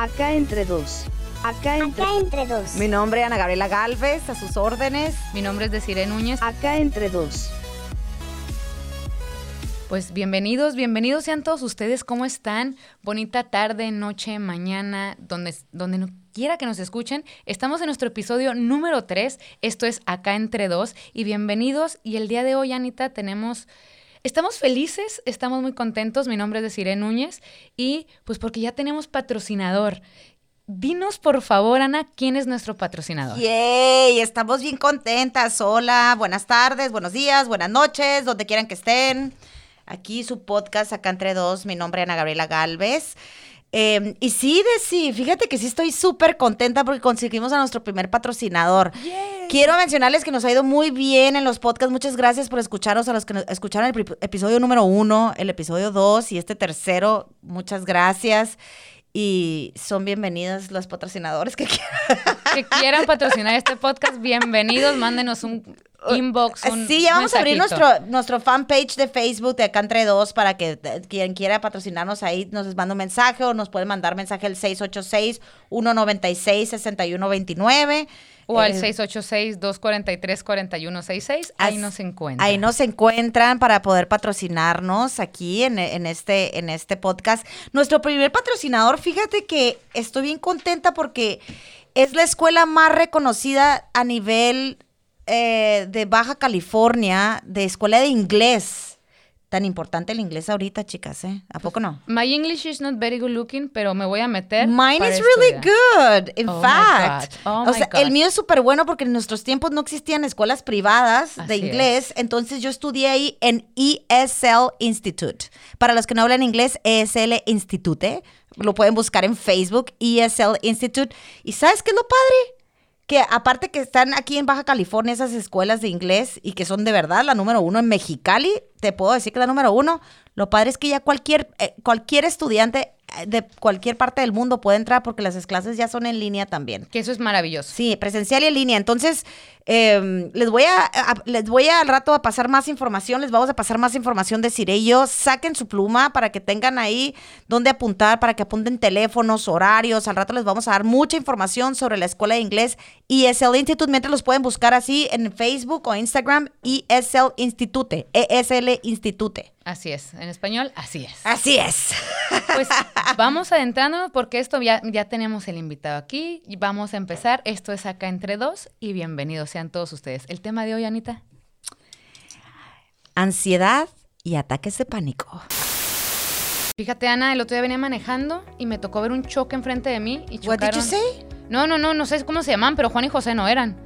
Acá entre dos. Acá entre, Acá entre dos. Mi nombre es Ana Gabriela Galvez, a sus órdenes. Mi nombre es Desiree Núñez. acá entre dos. Pues bienvenidos, bienvenidos sean todos ustedes. ¿Cómo están? Bonita tarde, noche, mañana, donde, donde no quiera que nos escuchen. Estamos en nuestro episodio número 3. Esto es Acá entre dos. Y bienvenidos. Y el día de hoy, Anita, tenemos... Estamos felices, estamos muy contentos. Mi nombre es Desiree Núñez. Y pues porque ya tenemos patrocinador. Dinos, por favor, Ana, quién es nuestro patrocinador. ¡Yay! Estamos bien contentas. Hola, buenas tardes, buenos días, buenas noches, donde quieran que estén. Aquí su podcast, acá entre dos. Mi nombre es Ana Gabriela Galvez. Eh, y sí, Desi, fíjate que sí estoy súper contenta porque conseguimos a nuestro primer patrocinador. Quiero mencionarles que nos ha ido muy bien en los podcasts. Muchas gracias por escucharnos a los que nos escucharon el episodio número uno, el episodio dos y este tercero. Muchas gracias. Y son bienvenidos los patrocinadores que quieran. Que quieran patrocinar este podcast, bienvenidos. Mándenos un inbox. Un sí, ya vamos a abrir nuestro, nuestro fanpage de Facebook de Acá Entre Dos para que eh, quien quiera patrocinarnos ahí nos manda un mensaje o nos puede mandar mensaje al 686-196-6129. O al Eh, 686-243-4166. Ahí As- nos encuentran. Ahí nos encuentran para poder patrocinarnos aquí en, en este, en este podcast. Nuestro primer patrocinador, fíjate que estoy bien contenta porque es la escuela más reconocida a nivel eh, de Baja California de escuela de inglés. Tan importante el inglés ahorita, chicas, ¿eh? ¿A poco no? My English is not very good looking, pero me voy a meter. Mine is really estudiar. good, in Oh my fact. God, oh o my sea, God. el mío es súper bueno porque en nuestros tiempos no existían escuelas privadas de Así inglés, entonces yo estudié ahí en ESL Institute. Para los que no hablan inglés, ESL Institute, lo pueden buscar en Facebook, ESL Institute. ¿Y sabes qué es lo padre? Que aparte que están aquí en Baja California esas escuelas de inglés y que son de verdad la número uno en Mexicali, te puedo decir que la número uno, lo padre es que ya cualquier, eh, cualquier estudiante de cualquier parte del mundo puede entrar porque las clases ya son en línea también. Que eso es maravilloso. Sí, presencial y en línea. Entonces, eh, les voy a, a- les voy a al rato a pasar más información, les vamos a pasar más información de Cire y yo. Saquen su pluma para que tengan ahí donde apuntar, para que apunten teléfonos, horarios. Al rato les vamos a dar mucha información sobre la escuela de inglés ESL Institute, mientras los pueden buscar así en Facebook o Instagram, ESL Institute, ESL Institute. Así es. En español, así es. Así es. Pues vamos adentrándonos porque esto ya, ya tenemos el invitado aquí y vamos a empezar. Esto es acá entre dos y bienvenidos sean todos ustedes. El tema de hoy, Anita. Ansiedad y ataques de pánico. Fíjate, Ana, el otro día venía manejando y me tocó ver un choque enfrente de mí y What did you chocaron. say? No, no, no, no sé cómo se llaman, pero Juan y José no eran.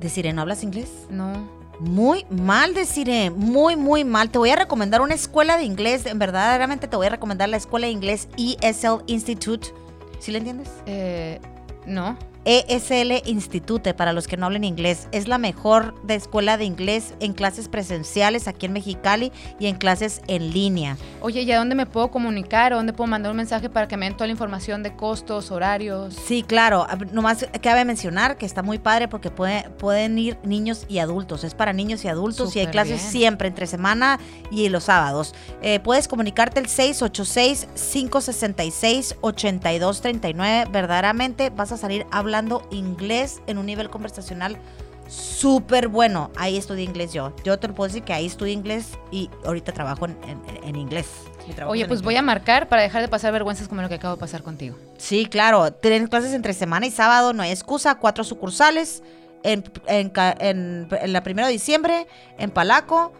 Deciré, ¿no hablas inglés? No. Muy mal, deciré, muy, muy mal. Te voy a recomendar una escuela de inglés, en verdaderamente te voy a recomendar la escuela de inglés ESL Institute. ¿Sí le entiendes? Eh, no. ESL Institute, para los que no hablen inglés. Es la mejor de escuela de inglés en clases presenciales aquí en Mexicali y en clases en línea. Oye, ¿y a dónde me puedo comunicar? ¿O dónde puedo mandar un mensaje para que me den toda la información de costos, horarios? Sí, claro. Ab- Nomás cabe mencionar que está muy padre porque puede- pueden ir niños y adultos. Es para niños y adultos y hay clases bien. siempre, entre semana y los sábados. Eh, puedes comunicarte el 686-566-8239. Verdaderamente vas a salir hablando inglés en un nivel conversacional súper bueno. Ahí estudié inglés yo. Yo te lo puedo decir que ahí estudié inglés y ahorita trabajo en, en- en inglés. Oye, pues voy a marcar para dejar de pasar vergüenzas como lo que acabo de pasar contigo. Sí, claro. Tienen clases entre semana y sábado, no hay excusa. Cuatro sucursales. En, en, la primero de diciembre, en Palaco,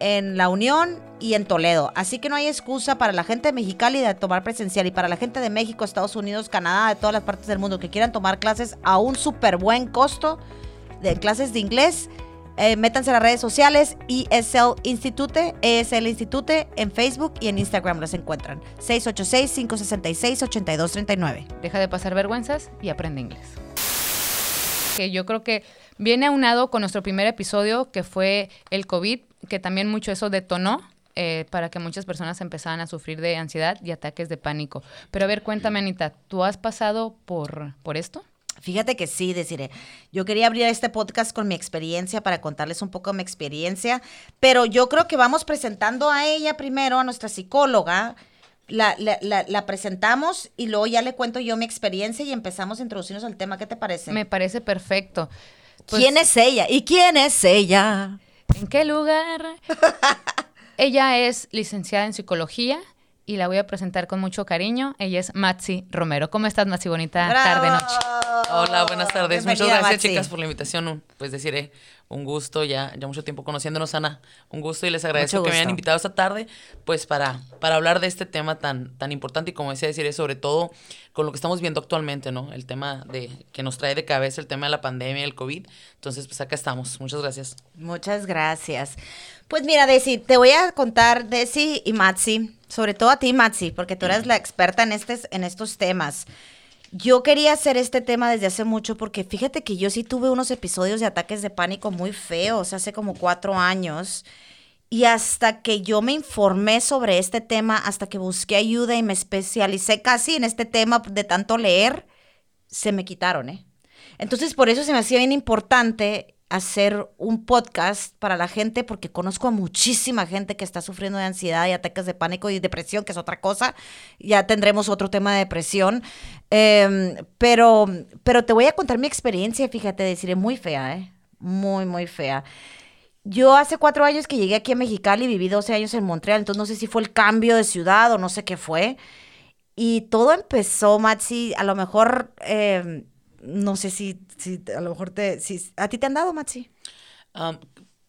en La Unión y en Toledo. Así que no hay excusa para la gente de Mexicali de tomar presencial y para la gente de México, Estados Unidos, Canadá, de todas las partes del mundo que quieran tomar clases a un súper buen costo de clases de inglés. eh, métanse a las redes sociales ESL Institute, ESL Institute en Facebook y en Instagram los encuentran. 686-566-8239. Deja de pasar vergüenzas y aprende inglés. Que yo creo que viene aunado con nuestro primer episodio, que fue el COVID, que también mucho eso detonó eh, para que muchas personas empezaran a sufrir de ansiedad y ataques de pánico. Pero a ver, cuéntame, Anita, ¿tú has pasado por, por esto? Fíjate que sí, deciré. Yo quería abrir este podcast con mi experiencia para contarles un poco de mi experiencia, pero yo creo que vamos presentando a ella primero, a nuestra psicóloga, la, la- la- la presentamos y luego ya le cuento yo mi experiencia y empezamos a introducirnos al tema. ¿Qué te parece? Me parece perfecto. Pues, ¿Quién es ella? ¿Y quién es ella? ¿En qué lugar? Ella es licenciada en psicología y la voy a presentar con mucho cariño. Ella es Matzi Romero. ¿Cómo estás, Matzi? Bonita tarde, noche. Hola, buenas tardes. Muchas gracias, Maxi. chicas, por la invitación. Pues deciré, un gusto, ya, ya mucho tiempo conociéndonos, Ana. Un gusto y les agradezco que me hayan invitado esta tarde, pues para, para hablar de este tema tan, tan importante y como decía, decir, sobre todo con lo que estamos viendo actualmente, ¿no? El tema de que nos trae de cabeza el tema de la pandemia, el COVID. Entonces, pues acá estamos. Muchas gracias. Muchas gracias. Pues mira, Desi, te voy a contar, Desi y Matsi, sobre todo a ti, Matsi, porque tú eres la experta en, en estos temas. Yo quería hacer este tema desde hace mucho porque fíjate que yo sí tuve unos episodios de ataques de pánico muy feos hace como cuatro años. Y hasta que yo me informé sobre este tema, hasta que busqué ayuda y me especialicé casi en este tema de tanto leer, se me quitaron, ¿eh? Entonces, por eso se me hacía bien importante hacer un podcast para la gente, porque conozco a muchísima gente que está sufriendo de ansiedad y ataques de pánico y depresión, que es otra cosa. Ya tendremos otro tema de depresión. Em, pero, pero te voy a contar mi experiencia, fíjate, deciré muy fea, ¿eh? Muy, muy fea. Yo hace cuatro años que llegué aquí a Mexicali, viví 12 años en Montreal, entonces no sé si fue el cambio de ciudad o no sé qué fue. Y todo empezó, Matsi, a lo mejor, eh, no sé si, si a lo mejor te, si, ¿a ti te han dado? Am,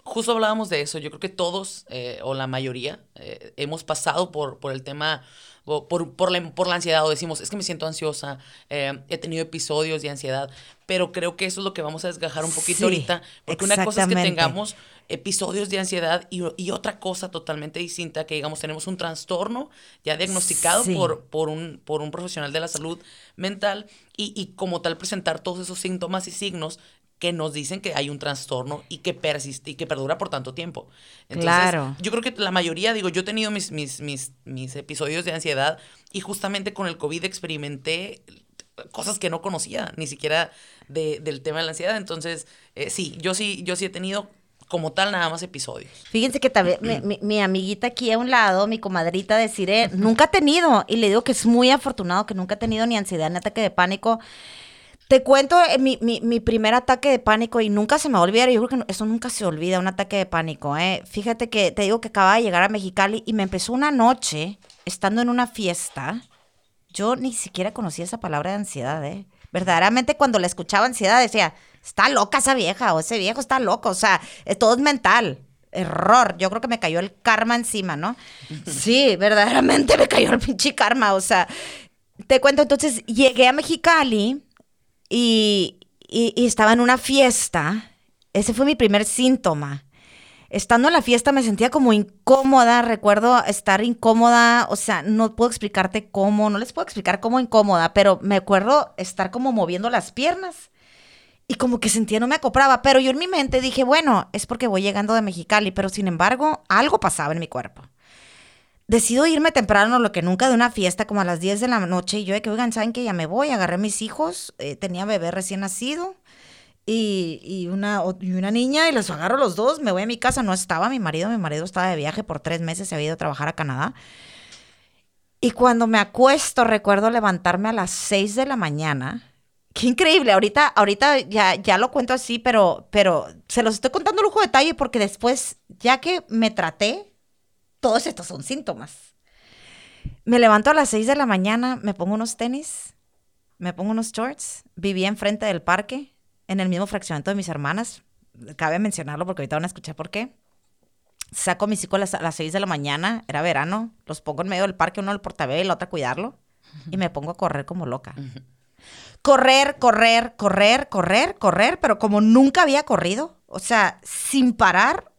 justo hablábamos de eso. Yo creo que todos, eh, o la mayoría, eh, hemos pasado por, por el tema, o por, por, la, por la ansiedad, o decimos, es que me siento ansiosa, eh, he tenido episodios de ansiedad, pero creo que eso es lo que vamos a desgajar un poquito Sí, ahorita, porque una cosa es que tengamos episodios de ansiedad y, y otra cosa totalmente distinta, que digamos, tenemos un trastorno ya diagnosticado Sí. por, por, un, por un profesional de la salud mental y, y como tal presentar todos esos síntomas y signos que nos dicen que hay un trastorno y que persiste y que perdura por tanto tiempo. Claro. Yo creo que la mayoría, digo, yo he tenido mis, mis, mis, mis episodios de ansiedad y justamente con el COVID experimenté cosas que no conocía, ni siquiera de- del tema de la ansiedad. Entonces, eh, sí, yo sí, yo sí he tenido como tal nada más episodios. Fíjense que también mi, mi- mi amiguita aquí a un lado, mi comadrita de Cire, nunca ha tenido, y le digo que es muy afortunado que nunca ha tenido ni ansiedad ni ataque de pánico. Te cuento eh, mi, mi- mi primer ataque de pánico y nunca se me va a olvidar. Yo creo que no- eso nunca se olvida, un ataque de pánico. ¿eh? Fíjate que te digo que acababa de llegar a Mexicali y me empezó una noche estando en una fiesta. Yo ni siquiera conocía esa palabra de ansiedad, ¿eh? Verdaderamente cuando la escuchaba ansiedad decía, está loca esa vieja o ese viejo está loco, o sea, eh, todo es mental. Error, yo creo que me cayó el karma encima, ¿no? Sí, verdaderamente me cayó el pinche karma, o sea, te cuento, entonces llegué a Mexicali y, y- y estaba en una fiesta, ese fue mi primer síntoma. Estando en la fiesta me sentía como incómoda, recuerdo estar incómoda, o sea, no puedo explicarte cómo, no les puedo explicar cómo incómoda, pero me acuerdo estar como moviendo las piernas y como que sentía no me acoplaba, pero yo en mi mente dije, bueno, es porque voy llegando de Mexicali, pero sin embargo, algo pasaba en mi cuerpo. Decido irme temprano, lo que nunca, de una fiesta como a las 10 de la noche, y yo de que, oigan, ¿saben que Ya me voy, agarré a mis hijos, eh, tenía bebé recién nacido, y, y una, y una niña y los agarro los dos, me voy a mi casa, no estaba mi marido, mi marido estaba de viaje por tres meses, se había ido a trabajar a Canadá. Y cuando me acuesto, recuerdo levantarme a las 6 de la mañana. Qué increíble, ahorita, ahorita ya, ya lo cuento así, pero, pero se los estoy contando lujo de detalle porque después, ya que me traté, todos estos son síntomas. Me levanto a las 6 de la mañana, me pongo unos tenis, me pongo unos shorts, vivía enfrente del parque, en el mismo fraccionamiento de mis hermanas. Cabe mencionarlo porque ahorita van a escuchar por qué. Saco a mis hijos a las, a las 6 de la mañana, era verano, los pongo en medio del parque, uno al portabebé y la otra a cuidarlo, y me pongo a correr como loca. Correr, correr, correr, correr, correr, pero como nunca había corrido, o sea, sin parar,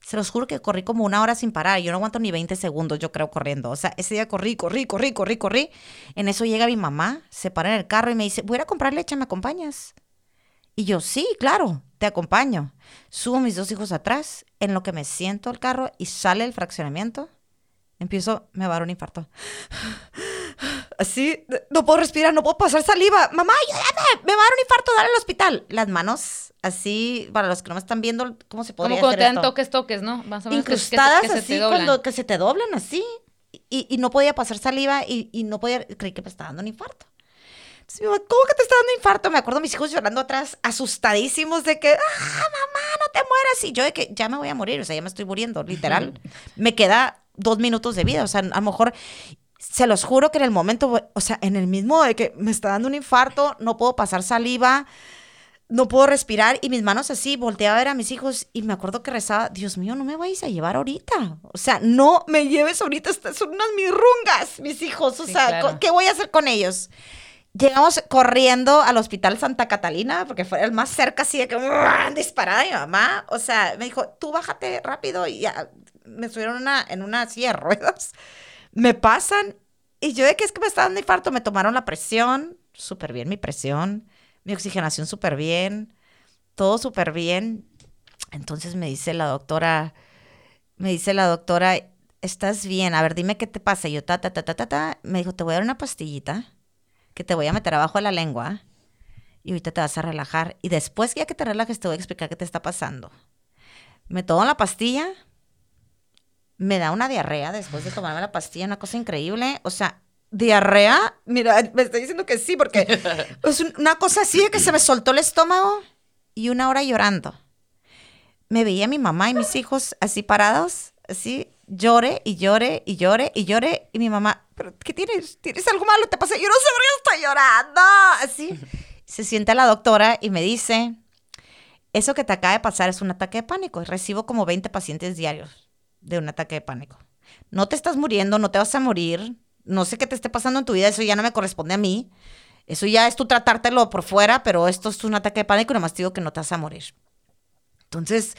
se los juro que corrí como una hora sin parar. Yo no aguanto ni 20 segundos, yo creo, corriendo. O sea, ese día corrí, corrí, corrí, corrí, corrí. En eso llega mi mamá, se para en el carro y me dice, voy a comprar leche, ¿me acompañas? Y yo, sí, claro, te acompaño. Subo mis dos hijos atrás, en lo que me siento al carro y sale el fraccionamiento. Empiezo, me va a dar un infarto. Así, no puedo respirar, no puedo pasar saliva. Mamá, ayúdame, me va a dar un infarto, dale al hospital. Las manos así, para los que no me están viendo, ¿cómo se Como podría cuando hacer te dan esto? toques, toques, ¿no? Más o menos que- que se- Incrustadas que se te así, cuando que se te doblan así. y, y no podía pasar saliva y, y no podía, creí que me estaba dando un infarto. Entonces, mi mamá, ¿cómo que te está dando infarto? Me acuerdo mis hijos llorando atrás, asustadísimos de que, ah, mamá, no te mueras. Y yo de que ya me voy a morir, o sea, ya me estoy muriendo, literal. me queda dos minutos de vida, o sea, a lo mejor, se los juro que en el momento, o sea, en el mismo de que me está dando un infarto, no puedo pasar saliva, no puedo respirar y mis manos así, volteaba a ver a mis hijos y me acuerdo que rezaba, Dios mío, no me vais a llevar ahorita. O sea, no me lleves ahorita, estas son unas mirrungas, mis hijos. O Sí, sea, claro. ¿qué voy a hacer con ellos? Llegamos corriendo al hospital Santa Catalina, porque fue el más cerca, así de que disparada mi mamá. O sea, me dijo, tú bájate rápido y ya. Me subieron una, en una silla de ruedas. Me pasan y yo de que es que me está dando infarto, me tomaron la presión, súper bien mi presión, mi oxigenación súper bien, todo súper bien. Entonces me dice la doctora, me dice la doctora, estás bien, a ver, dime qué te pasa. Y yo, ta, ta, ta, ta, ta, ta. Me dijo, te voy a dar una pastillita que te voy a meter abajo de la lengua y ahorita te vas a relajar. Y después, ya que te relajes, te voy a explicar qué te está pasando. Me tomo la pastilla, me da una diarrea después de tomarme la pastilla, una cosa increíble. O sea, diarrea, mira, me estoy diciendo que sí, porque es un- una cosa así de que se me soltó el estómago y una hora llorando. Me veía mi mamá y mis hijos así parados, así, llore y llore y llore y llore. Y mi mamá, ¿pero qué tienes? ¿Tienes algo malo? ¿Te pasa? Yo no sé por qué estoy llorando. Así. Se sienta la doctora y me dice, eso que te acaba de pasar es un ataque de pánico. Recibo como 20 pacientes diarios de un ataque de pánico. No te estás muriendo, no te vas a morir. No sé qué te esté pasando en tu vida, eso ya no me corresponde a mí. Eso ya es tú tratártelo por fuera, pero esto es un ataque de pánico y nomás te digo que no te vas a morir. Entonces,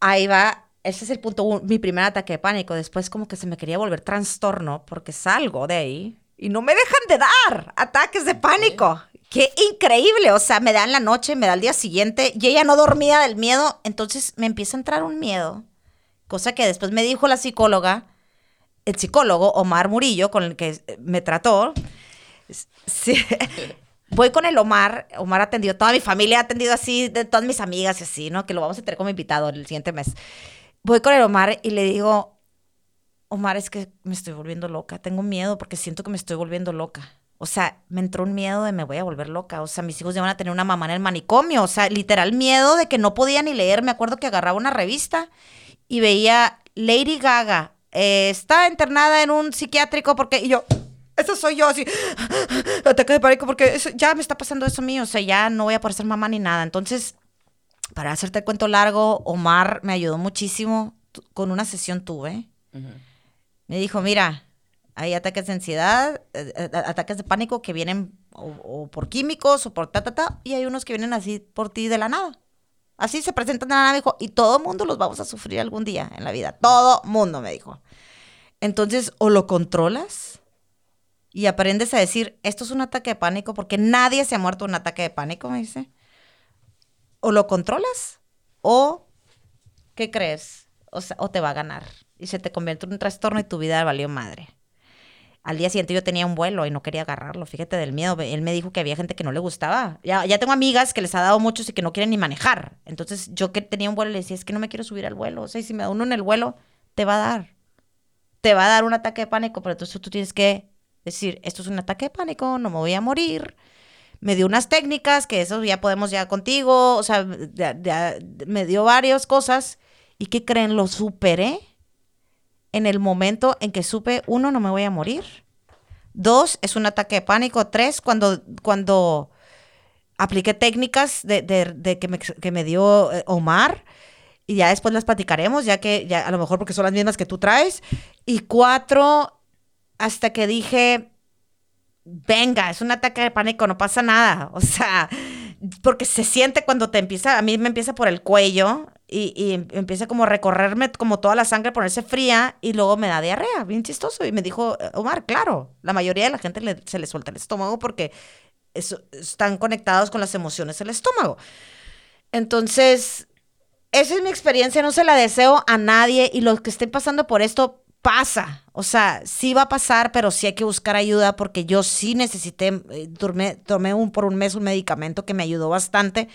ahí va, ese es el punto, uno, mi primer ataque de pánico. Después como que se me quería volver trastorno porque salgo de ahí y no me dejan de dar ataques de pánico. Qué increíble, o sea, me da en la noche, me da al día siguiente y ella no dormía del miedo, entonces me empieza a entrar un miedo, cosa que después me dijo la psicóloga, el psicólogo Omar Murillo, con el que eh, me trató. Voy con el Omar, Omar atendió, toda mi familia ha atendido así, de todas mis amigas y así, ¿no? Que lo vamos a tener como invitado el siguiente mes. Voy con el Omar y le digo, Omar, es que me estoy volviendo loca, tengo miedo porque siento que me estoy volviendo loca. O sea, me entró un miedo de me voy a volver loca. O sea, mis hijos ya van a tener una mamá en el manicomio. O sea, literal miedo de que no podía ni leer. Me acuerdo que agarraba una revista y veía Lady Gaga. eh, está internada en un psiquiátrico porque... Y yo, eso soy yo, así, ataque de pánico porque eso- ya me está pasando eso mío. O sea, ya no voy a poder ser mamá ni nada. Entonces, para hacerte el cuento largo, Omar me ayudó muchísimo. Con una sesión tuve. Me dijo, mira, hay ataques de ansiedad, eh, eh, ataques de pánico que vienen o, por químicos o por ta, ta, ta, y hay unos que vienen así por ti de la nada. Así se presentan de la nada, dijo, y todo mundo los vamos a sufrir algún día en la vida. Todo mundo, me dijo. Entonces, o lo controlas y aprendes a decir, esto es un ataque de pánico, porque nadie se ha muerto de un ataque de pánico, me dice. O lo controlas, o, ¿qué crees? O, sea, o te va a ganar. Y se te convierte en un trastorno y tu vida valió madre. Al día siguiente yo tenía un vuelo y no quería agarrarlo, fíjate del miedo. Él me dijo que había gente que no le gustaba. Ya, ya tengo amigas que les ha dado muchos y que no quieren ni manejar. Entonces yo que tenía un vuelo le decía, es que no me quiero subir al vuelo. O sea, si me da uno en el vuelo, te va a dar. Te va a dar un ataque de pánico, pero entonces tú tienes que decir, esto es un ataque de pánico, no me voy a morir. Me dio unas técnicas, que eso ya podemos ya contigo, o sea, ya- me dio varias cosas. ¿Y qué creen? Lo superé en el momento en que supe, uno, no me voy a morir. Dos, es un ataque de pánico. Tres, cuando, cuando apliqué técnicas de, de- que, me, que me dio eh, Omar. Y ya después las platicaremos, ya que ya a lo mejor porque son las mismas que tú traes. Y cuatro, hasta que dije, venga, es un ataque de pánico, no pasa nada. O sea, porque se siente cuando te empieza, a mí me empieza por el cuello y, y em- empieza como a recorrerme como toda la sangre, ponerse fría y luego me da diarrea, bien chistoso. Y me dijo, Omar, claro, la mayoría de la gente le- se le suelta el estómago porque están conectados con las emociones del estómago. Entonces, esa es mi experiencia, no se la deseo a nadie y los que estén pasando por esto pasa. O sea, sí va a pasar, pero sí hay que buscar ayuda porque yo sí necesité, eh, tomé, tomé un, por un mes un medicamento que me ayudó bastante.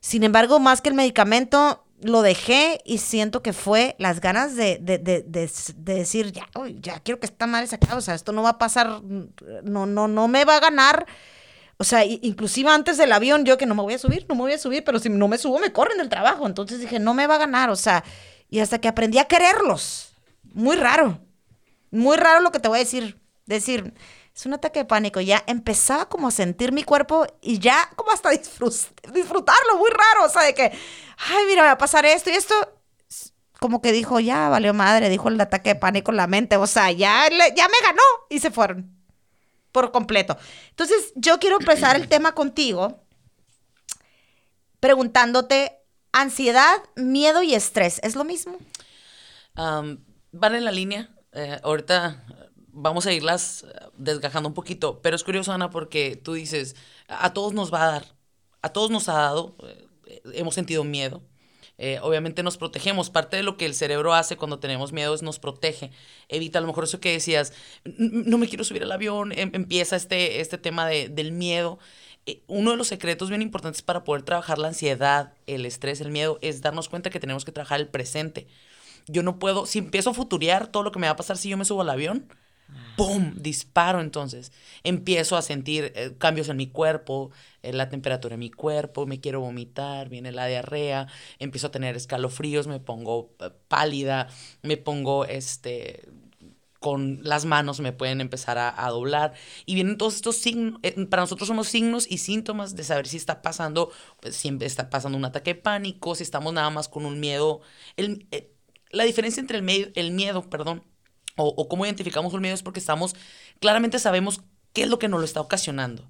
Sin embargo, más que el medicamento, lo dejé y siento que fue las ganas de, de, de, de, de decir, ya, uy, ya quiero que esta madre se acabe, o sea, esto no va a pasar, no, no, no me va a ganar. O sea, inclusive antes del avión, yo que no me voy a subir, no me voy a subir, pero si no me subo, me corren del trabajo. Entonces dije, no me va a ganar, o sea, y hasta que aprendí a quererlos. Muy raro. Muy raro lo que te voy a decir. Decir, es un ataque de pánico. Ya empezaba como a sentir mi cuerpo y ya como hasta disfrutarlo, muy raro. O sea, de que, ay, mira, va a pasar esto y esto. Como que dijo, ya valió madre, dijo el ataque de pánico en la mente. O sea, ya, ya me ganó y se fueron por completo. Entonces, yo quiero empezar el tema contigo preguntándote, ansiedad, miedo y estrés, ¿es lo mismo? Van en la línea. eh, ahorita eh, vamos a irlas eh, desgajando un poquito, pero es curioso, Ana, porque tú dices, a todos nos va a dar, a todos nos ha dado, hemos sentido miedo. Obviamente nos protegemos. Parte de lo que el cerebro hace cuando tenemos miedo es nos protege. Evita a lo mejor eso que decías, "N- no me quiero subir al avión, em- empieza este, este tema de- del miedo. Uno de los secretos bien importantes para poder trabajar la ansiedad, el estrés, el miedo, es darnos cuenta que tenemos que trabajar el presente. Yo no puedo, si empiezo a futurear todo lo que me va a pasar si yo me subo al avión, ¡pum! Disparo entonces. Empiezo a sentir eh, cambios en mi cuerpo, eh, la temperatura en mi cuerpo, me quiero vomitar, viene la diarrea, empiezo a tener escalofríos, me pongo eh, pálida, me pongo este con las manos me pueden empezar a, a doblar y vienen todos estos signos, eh, para nosotros son los signos y síntomas de saber si está pasando, pues, si está pasando un ataque de pánico, si estamos nada más con un miedo. La diferencia entre el, medio- el miedo, perdón, o, o cómo identificamos un miedo es porque estamos, claramente sabemos qué es lo que nos lo está ocasionando.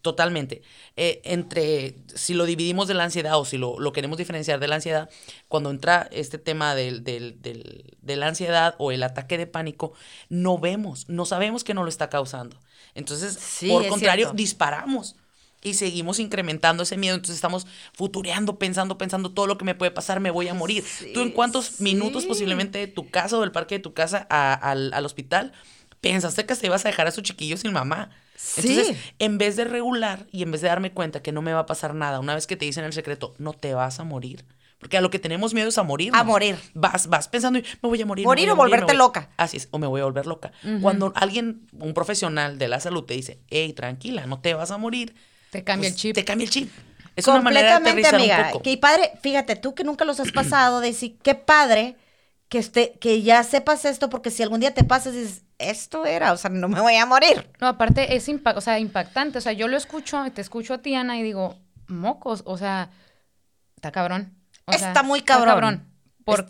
Totalmente. Eh, entre, si lo dividimos de la ansiedad o si lo, lo queremos diferenciar de la ansiedad, cuando entra este tema del, del- del- de la ansiedad o el ataque de pánico, no vemos, no sabemos que no lo está causando. Entonces, Sí, por es contrario, cierto. disparamos y seguimos incrementando ese miedo. Entonces estamos futureando, pensando, pensando todo lo que me puede pasar, me voy a morir. ¿Tú en cuántos minutos posiblemente de tu casa o del parque de tu casa a- al, al hospital pensaste que te ibas a dejar a esos chiquillos sin mamá? Entonces, Sí. en vez de regular y en vez de darme cuenta que no me va a pasar nada, una vez que te dicen el secreto, no te vas a morir. Porque a lo que tenemos miedo es a morir. A morir. Vas, vas pensando, me voy a morir. Morir o volverte me voy-". loca. Así es, o me voy a volver loca. Cuando alguien, un profesional de la salud te dice, hey, tranquila, no te vas a morir. Te cambia el pues, chip. Te cambia el chip. Es una manera de Completamente, amiga. un poco. Qué padre, fíjate, tú que nunca los has pasado, decir, qué padre que, este, que ya sepas esto, porque si algún día te pasas, dices, esto era, o sea, no me voy a morir. No, aparte es impa- o sea, impactante. O sea, yo lo escucho, te escucho a ti, Ana, y digo, mocos, o sea, está cabrón. O sea, Está muy cabrón. Está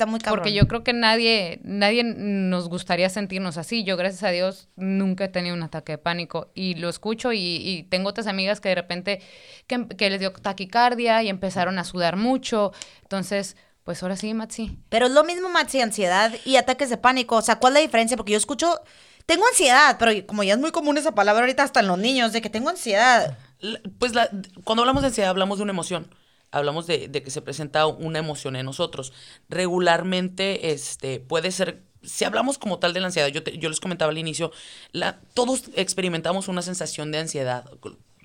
muy cabrón. Porque yo creo que nadie, nadie nos gustaría sentirnos así. Yo, gracias a Dios, nunca he tenido un ataque de pánico. Y lo escucho y, y tengo otras amigas que de repente, que, que les dio taquicardia y empezaron a sudar mucho. Entonces, pues ahora sí, Matsi. Pero es lo mismo, Maxi, ansiedad y ataques de pánico. O sea, ¿cuál es la diferencia? Porque yo escucho, tengo ansiedad, pero como ya es muy común esa palabra ahorita hasta en los niños, de que tengo ansiedad. La- Pues la- cuando hablamos de ansiedad hablamos de una emoción. Hablamos de, de que se presenta una emoción en nosotros. Regularmente este, puede ser, si hablamos como tal de la ansiedad, yo, te- yo les comentaba al inicio, la, todos experimentamos una sensación de ansiedad.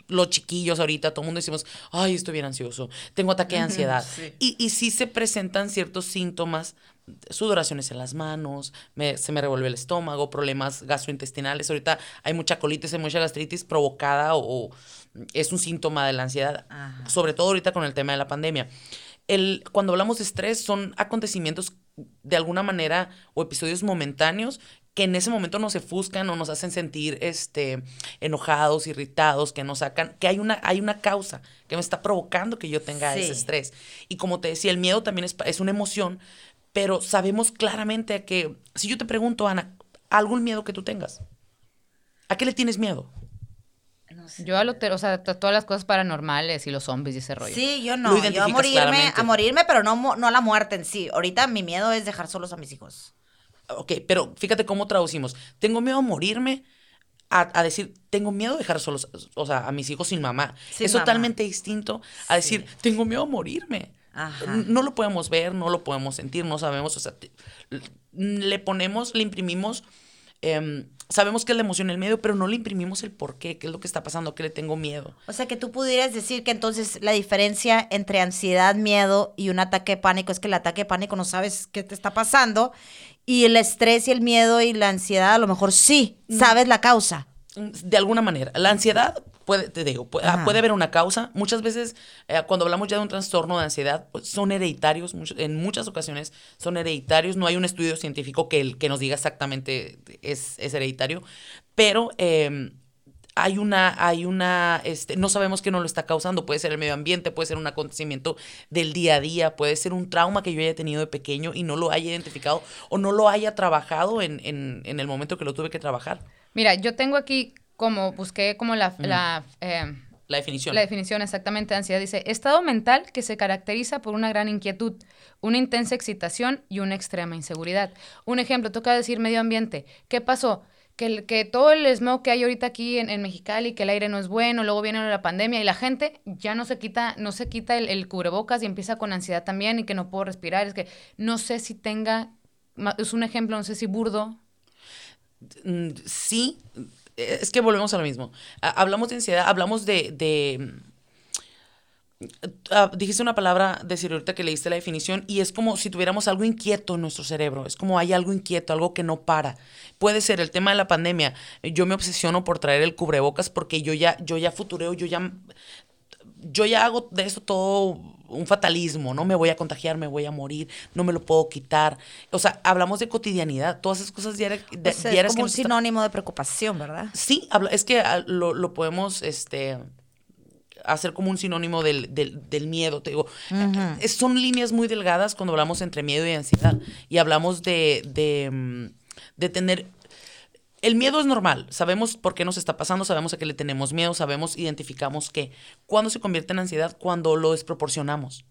Los chiquillos ahorita, todo el mundo decimos, ay, estoy bien ansioso, tengo ataque de ansiedad. Y, y sí se presentan ciertos síntomas, sudoraciones en las manos, me- se me revuelve el estómago, problemas gastrointestinales. Ahorita hay mucha colitis, hay mucha gastritis provocada o, o es un síntoma de la ansiedad, Ajá. sobre todo ahorita con el tema de la pandemia. El, cuando hablamos de estrés son acontecimientos de alguna manera o episodios momentáneos que en ese momento nos ofuscan o nos hacen sentir este, enojados, irritados, que nos sacan, que hay una, hay una causa que me está provocando que yo tenga Sí. ese estrés. Y como te decía, el miedo también es, es una emoción, pero sabemos claramente que, si yo te pregunto, Ana, ¿algún miedo que tú tengas? ¿A qué le tienes miedo? Yo a lo te- o sea, to- todas las cosas paranormales y los zombies y ese rollo. Sí, yo no. Yo a morirme, claramente. a morirme, pero no, no a la muerte en sí. Ahorita mi miedo es dejar solos a mis hijos. Ok, pero fíjate cómo traducimos. Tengo miedo a morirme a, a decir, tengo miedo de dejar solos, o sea, a mis hijos sin mamá. Sin es mamá. totalmente distinto a decir, tengo miedo a morirme. Ajá. No lo podemos ver, no lo podemos sentir, no sabemos, o sea, te- le ponemos, le imprimimos em, sabemos que es la emoción, el miedo, pero no le imprimimos el por qué, qué es lo que está pasando, qué le tengo miedo. O sea, que tú pudieras decir que entonces la diferencia entre ansiedad, miedo y un ataque de pánico es que el ataque de pánico no sabes qué te está pasando y el estrés y el miedo y la ansiedad a lo mejor sí, sabes la causa. De alguna manera. La ansiedad puede, te digo, puede, Ajá. puede haber una causa. Muchas veces, eh, cuando hablamos ya de un trastorno de ansiedad, pues, son hereditarios. mucho- en muchas ocasiones son hereditarios. No hay un estudio científico que, el- que nos diga exactamente es, es hereditario. Pero eh, hay una, hay una, este, no sabemos qué nos lo está causando. Puede ser el medio ambiente, puede ser un acontecimiento del día a día, puede ser un trauma que yo haya tenido de pequeño y no lo haya identificado o no lo haya trabajado en, en, en el momento que lo tuve que trabajar. Mira, yo tengo aquí como, busqué como la, la, eh, La definición. la definición exactamente de ansiedad. Dice, estado mental que se caracteriza por una gran inquietud, una intensa excitación y una extrema inseguridad. Un ejemplo, toca decir medio ambiente. ¿Qué pasó? Que, el- que todo el smog que hay ahorita aquí en, en Mexicali, que el aire no es bueno, luego viene la pandemia y la gente ya no se quita, no se quita el, el cubrebocas y empieza con ansiedad también y que no puedo respirar. Es que no sé si tenga, es un ejemplo, no sé si burdo, sí, eh, es que volvemos a lo mismo. Ha- Hablamos de ansiedad, hablamos de... de mm, ah, dijiste una palabra, decir ahorita que leíste la definición, y es como si tuviéramos algo inquieto en nuestro cerebro. Es como hay algo inquieto, algo que no para. Puede ser el tema de la pandemia. Yo me obsesiono por traer el cubrebocas porque yo ya, yo ya futureo, yo ya yo ya hago de eso todo un fatalismo, no me voy a contagiar, me voy a morir, no me lo puedo quitar. O sea, hablamos de cotidianidad, todas esas cosas diarias, de- O sea, diarias es que como un sinónimo de preocupación, ¿verdad? Sí, es que ah, lo, lo podemos este, hacer como un sinónimo del, del- del miedo. Te digo, son líneas muy delgadas cuando hablamos entre miedo y ansiedad. Y hablamos de, de, mm, de tener... El miedo es normal, sabemos por qué nos está pasando, sabemos a qué le tenemos miedo, sabemos, identificamos que. ¿Cuándo se convierte en ansiedad? Cuando lo desproporcionamos.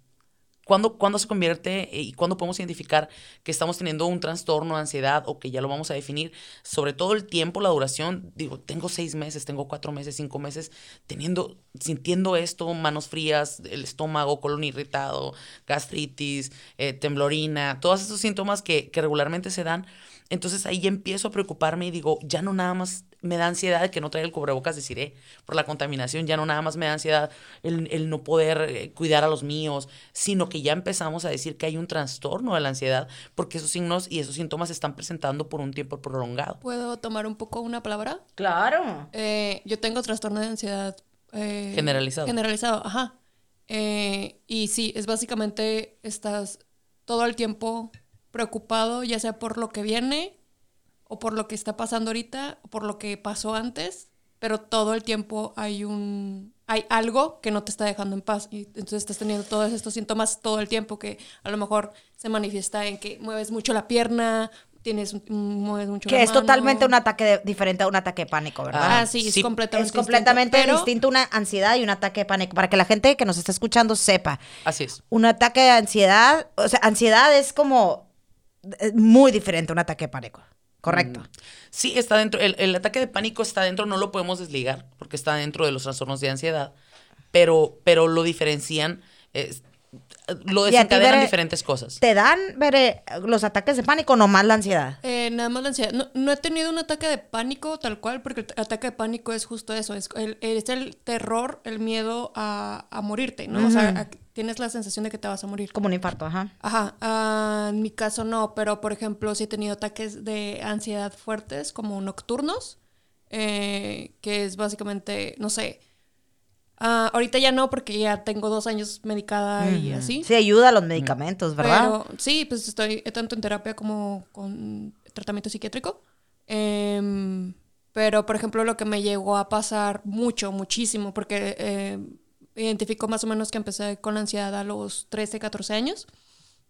¿Cuándo, cuándo se convierte eh, y cuándo podemos identificar que estamos teniendo un trastorno de ansiedad o que ya lo vamos a definir? Sobre todo el tiempo, la duración. Digo, tengo seis meses, tengo cuatro meses, cinco meses, teniendo, sintiendo esto, manos frías, el estómago, colon irritado, gastritis, eh, temblorina, todos esos síntomas que, que regularmente se dan. Entonces ahí ya empiezo a preocuparme y digo, ya no nada más me da ansiedad el que no traiga el cubrebocas, deciré, por la contaminación, ya no nada más me da ansiedad el, el no poder eh, cuidar a los míos, sino que ya empezamos a decir que hay un trastorno de la ansiedad porque esos signos y esos síntomas se están presentando por un tiempo prolongado. ¿Puedo tomar un poco una palabra? Claro. Eh, yo tengo trastorno de ansiedad. eh, Generalizado. Generalizado, ajá. Eh, y sí, es básicamente estás todo el tiempo preocupado, ya sea por lo que viene, o por lo que está pasando ahorita, o por lo que pasó antes, pero todo el tiempo hay un hay algo que no te está dejando en paz y entonces estás teniendo todos estos síntomas todo el tiempo que a lo mejor se manifiesta en que mueves mucho la pierna, tienes mueves mucho Que la es mano. totalmente un ataque de- diferente a un ataque de pánico, ¿verdad? Ah, sí, Sí. es completamente es completamente distinto, distinto una ansiedad y un ataque de pánico. Para que la gente que nos está escuchando sepa, Así es. un ataque de ansiedad, o sea, ansiedad es como muy diferente a un ataque de pánico. Correcto. Sí, está dentro, el, el ataque de pánico está dentro, no lo podemos desligar porque está dentro de los trastornos de ansiedad, pero, pero lo diferencian, es- lo desencadenan diferentes cosas. ¿Te dan, los ataques de pánico o nomás la ansiedad? Eh, nada más la ansiedad. No, no he tenido un ataque de pánico tal cual, porque el ataque de pánico es justo eso, es el, es el terror, el miedo a, a morirte, ¿no? O sea, a- tienes la sensación de que te vas a morir. Como un infarto, ajá. Ajá, ah, en mi caso no, pero por ejemplo sí he tenido ataques de ansiedad fuertes, como nocturnos, eh, que es básicamente, no sé, ah, ahorita ya no porque ya tengo dos años medicada y así. Sí, ayuda a los medicamentos, ¿verdad? Pero sí, pues estoy tanto en terapia como con tratamiento psiquiátrico. Em, pero, por ejemplo, lo que me llegó a pasar mucho, muchísimo, porque eh, identifico más o menos que empecé con ansiedad a los 13, 14 años.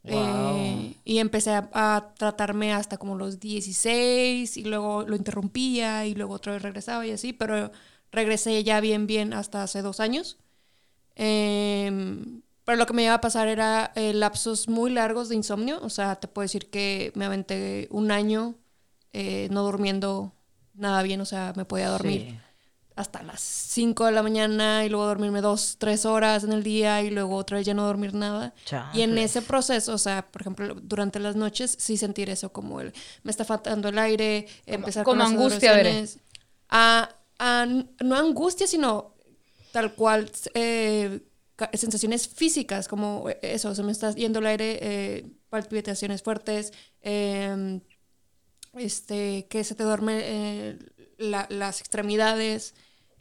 Eh, y empecé a, a tratarme hasta como los 16 y luego lo interrumpía y luego otra vez regresaba y así, pero regresé ya bien, bien hasta hace dos años. Em, pero lo que me iba a pasar era eh, lapsos muy largos de insomnio. O sea, te puedo decir que me aventé un año eh, no durmiendo nada bien. O sea, me podía dormir hasta las 5 de la mañana y luego dormirme dos, tres horas en el día y luego otra vez ya no dormir nada. Y en ese proceso, o sea, por ejemplo, durante las noches, sí sentir eso como el, me está faltando el aire, empezar como con angustia, veré. sudoraciones. Ah, ah, no angustia, sino tal cual eh, sensaciones físicas, como eso, se me está yendo el aire, eh, palpitaciones fuertes, eh, este, que se te duerme eh, la- las extremidades.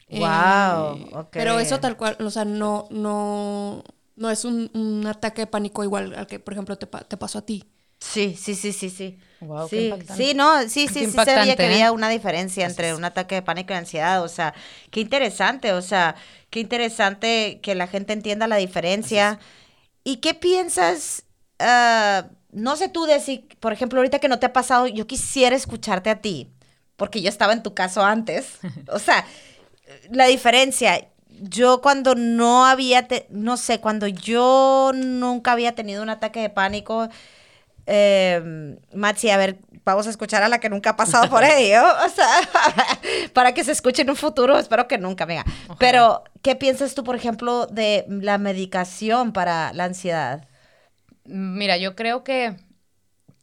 Eh, Guau, ok. Pero eso tal cual, o sea, no, no, no es un, un ataque de pánico igual al que, por ejemplo, te, pa- te pasó a ti. Sí, sí, sí, sí, sí. Qué sí, impactante. sí, no, sí, sí, Qué sí sabía impactante, que ¿eh? había una diferencia entre un ataque de pánico y ansiedad, o sea, qué interesante, o sea, qué interesante que la gente entienda la diferencia. ¿Y qué piensas? ah, no sé tú, Desi, por ejemplo, ahorita que no te ha pasado, yo quisiera escucharte a ti, porque yo estaba en tu caso antes. O sea, la diferencia, yo cuando no había, te- no sé, cuando yo nunca había tenido un ataque de pánico, eh, Maxi, a ver, vamos a escuchar a la que nunca ha pasado por ello, o sea, para que se escuche en un futuro, espero que nunca, venga. Pero, ¿qué piensas tú, por ejemplo, de la medicación para la ansiedad? Mira, yo creo que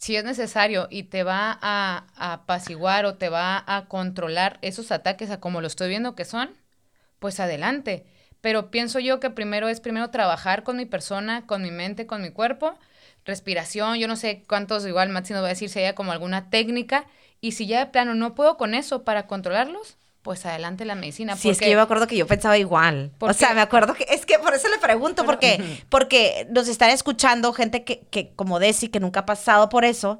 si es necesario y te va a, a apaciguar o te va a controlar esos ataques a como lo estoy viendo que son, pues adelante. Pero pienso yo que primero es primero trabajar con mi persona, con mi mente, con mi cuerpo, respiración, yo no sé cuántos, igual Maxi nos va a decir si haya como alguna técnica, y si ya de plano no puedo con eso para controlarlos, pues adelante la medicina. Sí, es que yo me acuerdo que yo pensaba igual. ¿Por O sea, me acuerdo que, es que por eso le pregunto, porque, porque nos están escuchando gente que, que como Desi, que nunca ha pasado por eso.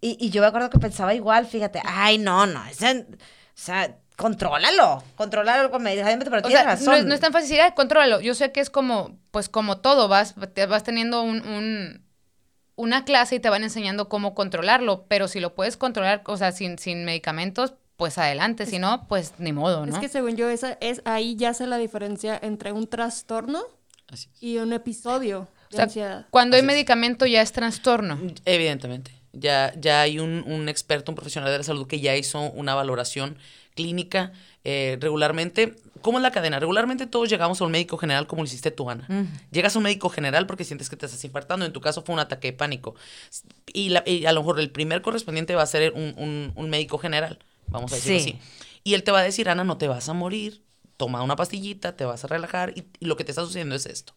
Y, y yo me acuerdo que pensaba igual, fíjate, ay, no, no, o sea, contrólalo, contrólalo con medicamento, pero O tienes sea, razón. no, es- no es tan fácil decir, "Ay, contrólalo. Yo sé que es como, pues como todo, vas, te vas teniendo un, un- una clase y te van enseñando cómo controlarlo, pero si lo puedes controlar, o sea, sin, sin medicamentos, pues adelante, si no, pues ni modo, ¿no? Es que según yo, esa es ahí ya se la diferencia entre un trastorno y un episodio O de sea, ansiedad. cuando hay es. medicamento ya es trastorno. Evidentemente. Ya, ya hay un, un experto, un profesional de la salud que ya hizo una valoración clínica eh, regularmente. ¿Cómo es la cadena? Regularmente todos llegamos a un médico general como lo hiciste tú, Ana. Llegas a un médico general porque sientes que te estás infartando. En tu caso fue un ataque de pánico. Y, la- y a lo mejor el primer correspondiente va a ser un, un- un médico general, vamos a decirlo Sí. así. Y él te va a decir, Ana, no te vas a morir. Toma una pastillita, te vas a relajar y- y lo que te está sucediendo es esto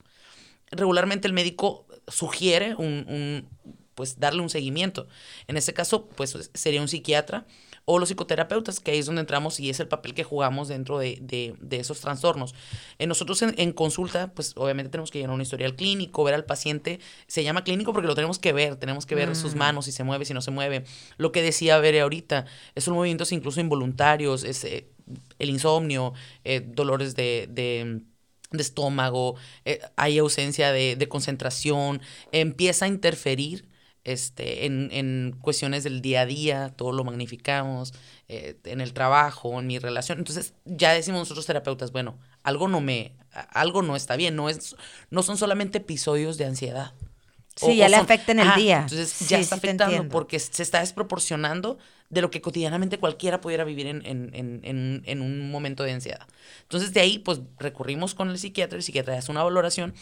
regularmente el médico sugiere un, un, pues darle un seguimiento. En este caso, pues sería un psiquiatra o los psicoterapeutas, que ahí es donde entramos y es el papel que jugamos dentro de, de- de esos trastornos. Eh, nosotros en, en consulta, pues obviamente tenemos que llenar un historial clínico, ver al paciente. Se llama clínico porque lo tenemos que ver, tenemos que ver sus manos, si se mueve, si no se mueve. Lo que decía Bere ahorita, esos movimientos incluso involuntarios, es, eh, el insomnio, eh, dolores de- de de estómago, eh, hay ausencia de, de concentración, empieza a interferir este, en, en cuestiones del día a día, todo lo magnificamos, eh, en el trabajo, en mi relación. Entonces ya decimos nosotros terapeutas, bueno, algo no me, algo no está bien, no, es, no son solamente episodios de ansiedad. Sí, ya le afecta en el día. Entonces Sí, ya está afectando porque se está desproporcionando de lo que cotidianamente cualquiera pudiera vivir en, en, en, en, en un momento de ansiedad. Entonces de ahí pues recurrimos con el psiquiatra, el psiquiatra hace una valoración,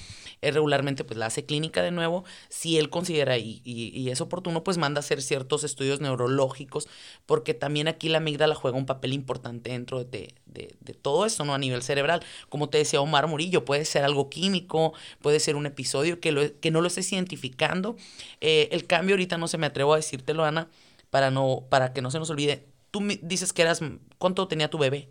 eh, regularmente pues la hace clínica de nuevo, si él considera y, y, y es oportuno pues manda a hacer ciertos estudios neurológicos, porque también aquí la amígdala juega un papel importante dentro de, de, de todo esto, ¿no? A nivel cerebral. Como te decía Omar Murillo, puede ser algo químico, puede ser un episodio que, lo, que no lo estés identificando. Eh, el cambio ahorita no se me atrevo a decírtelo, Ana, para, no, para que no se nos olvide. Tú dices que eras, ¿cuánto tenía tu bebé?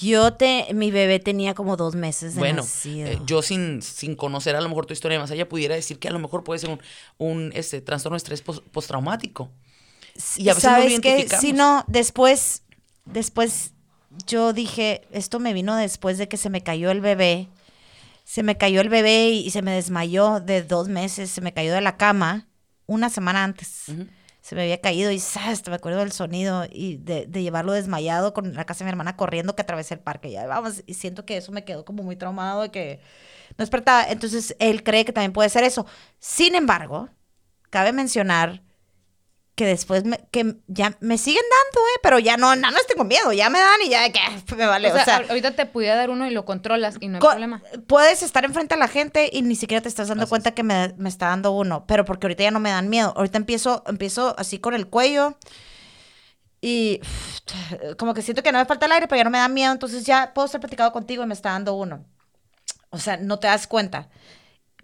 Yo te, mi bebé tenía como dos meses de Bueno, nacido. eh, yo sin, sin conocer a lo mejor tu historia más allá, pudiera decir que a lo mejor puede ser un, un este, trastorno de estrés pos- postraumático. Y a veces no lo ¿Sabes identificamos. Si no, después, después yo dije, esto me vino después de que se me cayó el bebé. Se me cayó el bebé y, y se me desmayó de dos meses, se me cayó de la cama una semana antes. Se me había caído y ¡zas! me acuerdo del sonido y de, de llevarlo desmayado con la casa de mi hermana corriendo que atravesé el parque. Ya vamos, y siento que eso me quedó como muy traumado de que no despertaba. Entonces él cree que también puede ser eso. Sin embargo, cabe mencionar que después me, que ya me siguen dando, ¿eh? Pero ya no, no, no tengo miedo, ya me dan y ya que me vale. o sea, ahorita te pudiera dar uno y lo controlas y no hay co- problema. Puedes estar enfrente a la gente y ni siquiera te estás dando cuenta que me, me está dando uno, pero porque ahorita ya no me dan miedo. Ahorita empiezo, empiezo así con el cuello y como que siento que no me falta el aire, pero ya no me da miedo, entonces ya puedo estar platicado contigo y me está dando uno. O sea, no te das cuenta.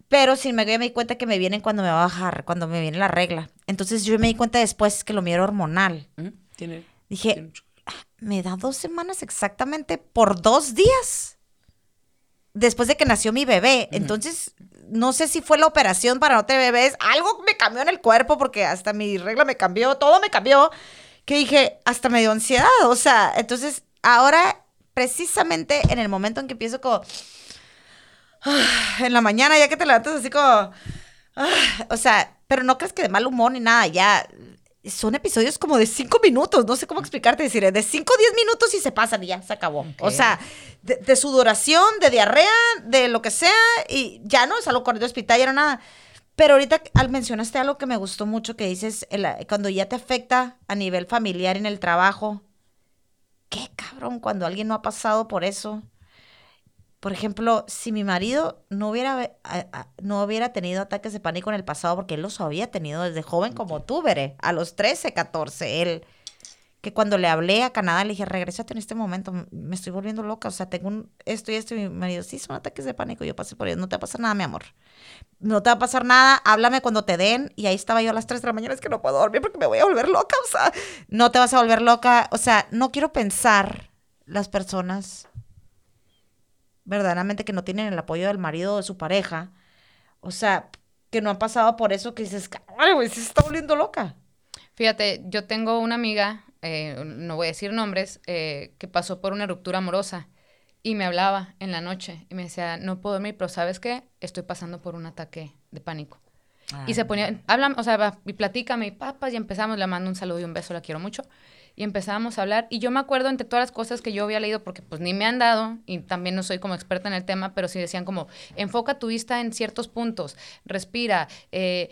Pero sin me, me di cuenta que me vienen cuando me va a bajar, cuando me viene la regla. Entonces yo me di cuenta después que lo mío era hormonal. Tiene, Dije, tiene mucho- me da dos semanas exactamente por dos días. Después de que nació mi bebé. Entonces, no sé si fue la operación para no tener bebés. Algo me cambió en el cuerpo porque hasta mi regla me cambió, todo me cambió. Que dije, hasta me dio ansiedad. O sea, entonces, ahora, precisamente en el momento en que empiezo como. En la mañana, ya que te levantas así como. ah, o sea, pero no crees que de mal humor ni nada, ya. Son episodios como de cinco minutos, no sé cómo explicarte, decir, de cinco o diez minutos y se pasan y ya se acabó. O sea, de, de sudoración, de diarrea, de lo que sea, y ya no salgo corriendo al hospital, ya no nada. Pero ahorita al mencionaste algo que me gustó mucho, que dices, el- cuando ya te afecta a nivel familiar en el trabajo, qué cabrón, cuando alguien no ha pasado por eso. Por ejemplo, si mi marido no hubiera, a- a- no hubiera tenido ataques de pánico en el pasado, porque él los había tenido desde joven como tú, Veré, a los 13, 14, él, que cuando le hablé a Canadá le dije, regrésate en este momento, me estoy volviendo loca, o sea, tengo un, esto y esto, y mi marido, sí, son ataques de pánico, yo pasé por ellos, no te va a pasar nada, mi amor, no te va a pasar nada, háblame cuando te den, y ahí estaba yo a las 3 de la mañana, es que no puedo dormir porque me voy a volver loca, o sea, no te vas a volver loca, o sea, no quiero pensar las personas verdaderamente que no tienen el apoyo del marido o de su pareja, o sea, que no han pasado por eso, que dices, ay, güey, se está volviendo loca. Fíjate, yo tengo una amiga, eh, no voy a decir nombres, eh, que pasó por una ruptura amorosa y me hablaba en la noche y me decía, no puedo dormir, pero ¿sabes qué? Estoy pasando por un ataque de pánico. Y se ponía, habla, o sea, va, y platícame, y papas, y empezamos, le mando un saludo y un beso, la quiero mucho. Y empezábamos a hablar, y yo me acuerdo entre todas las cosas que yo había leído, porque pues ni me han dado, y también no soy como experta en el tema, pero sí decían como, enfoca tu vista en ciertos puntos, respira, eh,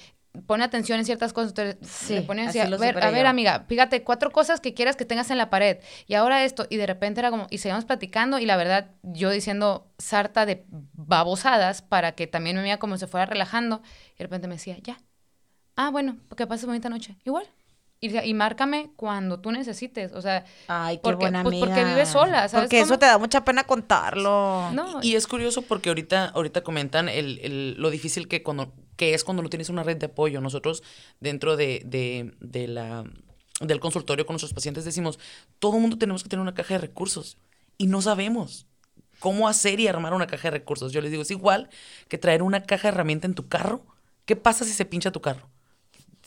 pone atención en ciertas cosas. Entonces, Sí, así a ver, a ver, amiga, fíjate, cuatro cosas que quieras que tengas en la pared, y ahora esto, y de repente era como, y seguíamos platicando, y la verdad, yo diciendo sarta de babosadas para que también me veía como se fuera relajando, y de repente me decía, ya. Ah, bueno, que pases bonita noche. Igual. Y, y márcame cuando tú necesites. O sea, Ay, qué porque, buena pues amiga. porque vives sola, ¿sabes? Porque eso cómo? te da mucha pena contarlo. No, Y es curioso porque ahorita, ahorita comentan el, el- lo difícil que, cuando, que es cuando no tienes una red de apoyo. Nosotros dentro de, de, de la, del consultorio con nuestros pacientes decimos, todo mundo tenemos que tener una caja de recursos y no sabemos cómo hacer y armar una caja de recursos. Yo les digo, es igual que traer una caja de herramienta en tu carro. ¿Qué pasa si se pincha tu carro?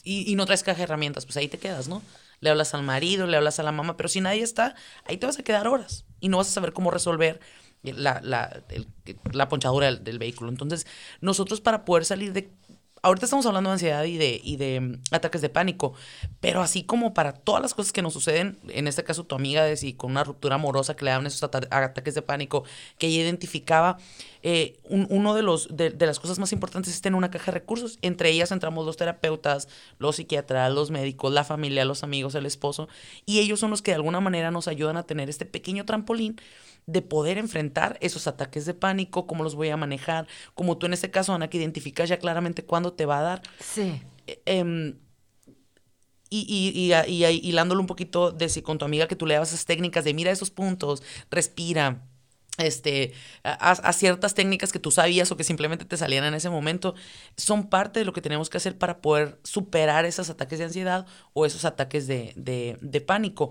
Y, no traes caja de herramientas, pues ahí te quedas, ¿no? Le hablas al marido, le hablas a la mamá, pero si nadie está, ahí te vas a quedar horas y no vas a saber cómo resolver la, la, la ponchadura del vehículo. Entonces, nosotros para poder salir de... Ahorita estamos hablando de ansiedad y de, y de mm, ataques de pánico, pero así como para todas las cosas que nos suceden, en este caso tu amiga de si con una ruptura amorosa que le daban esos ata- ataques de pánico, que ella identificaba, eh, un- uno de, los, de, de las cosas más importantes es tener una caja de recursos. Entre ellas entramos los terapeutas, los psiquiatras, los médicos, la familia, los amigos, el esposo, y ellos son los que de alguna manera nos ayudan a tener este pequeño trampolín de poder enfrentar esos ataques de pánico, cómo los voy a manejar, como tú en este caso, Ana, que identificas ya claramente cuándo te va a dar. Sí. Eh, em, y, y, y, y hilándolo un poquito de si con tu amiga que tú le dabas esas técnicas de mira esos puntos, respira, este, a, a ciertas técnicas que tú sabías o que simplemente te salían en ese momento, son parte de lo que tenemos que hacer para poder superar esos ataques de ansiedad o esos ataques de, de- de pánico.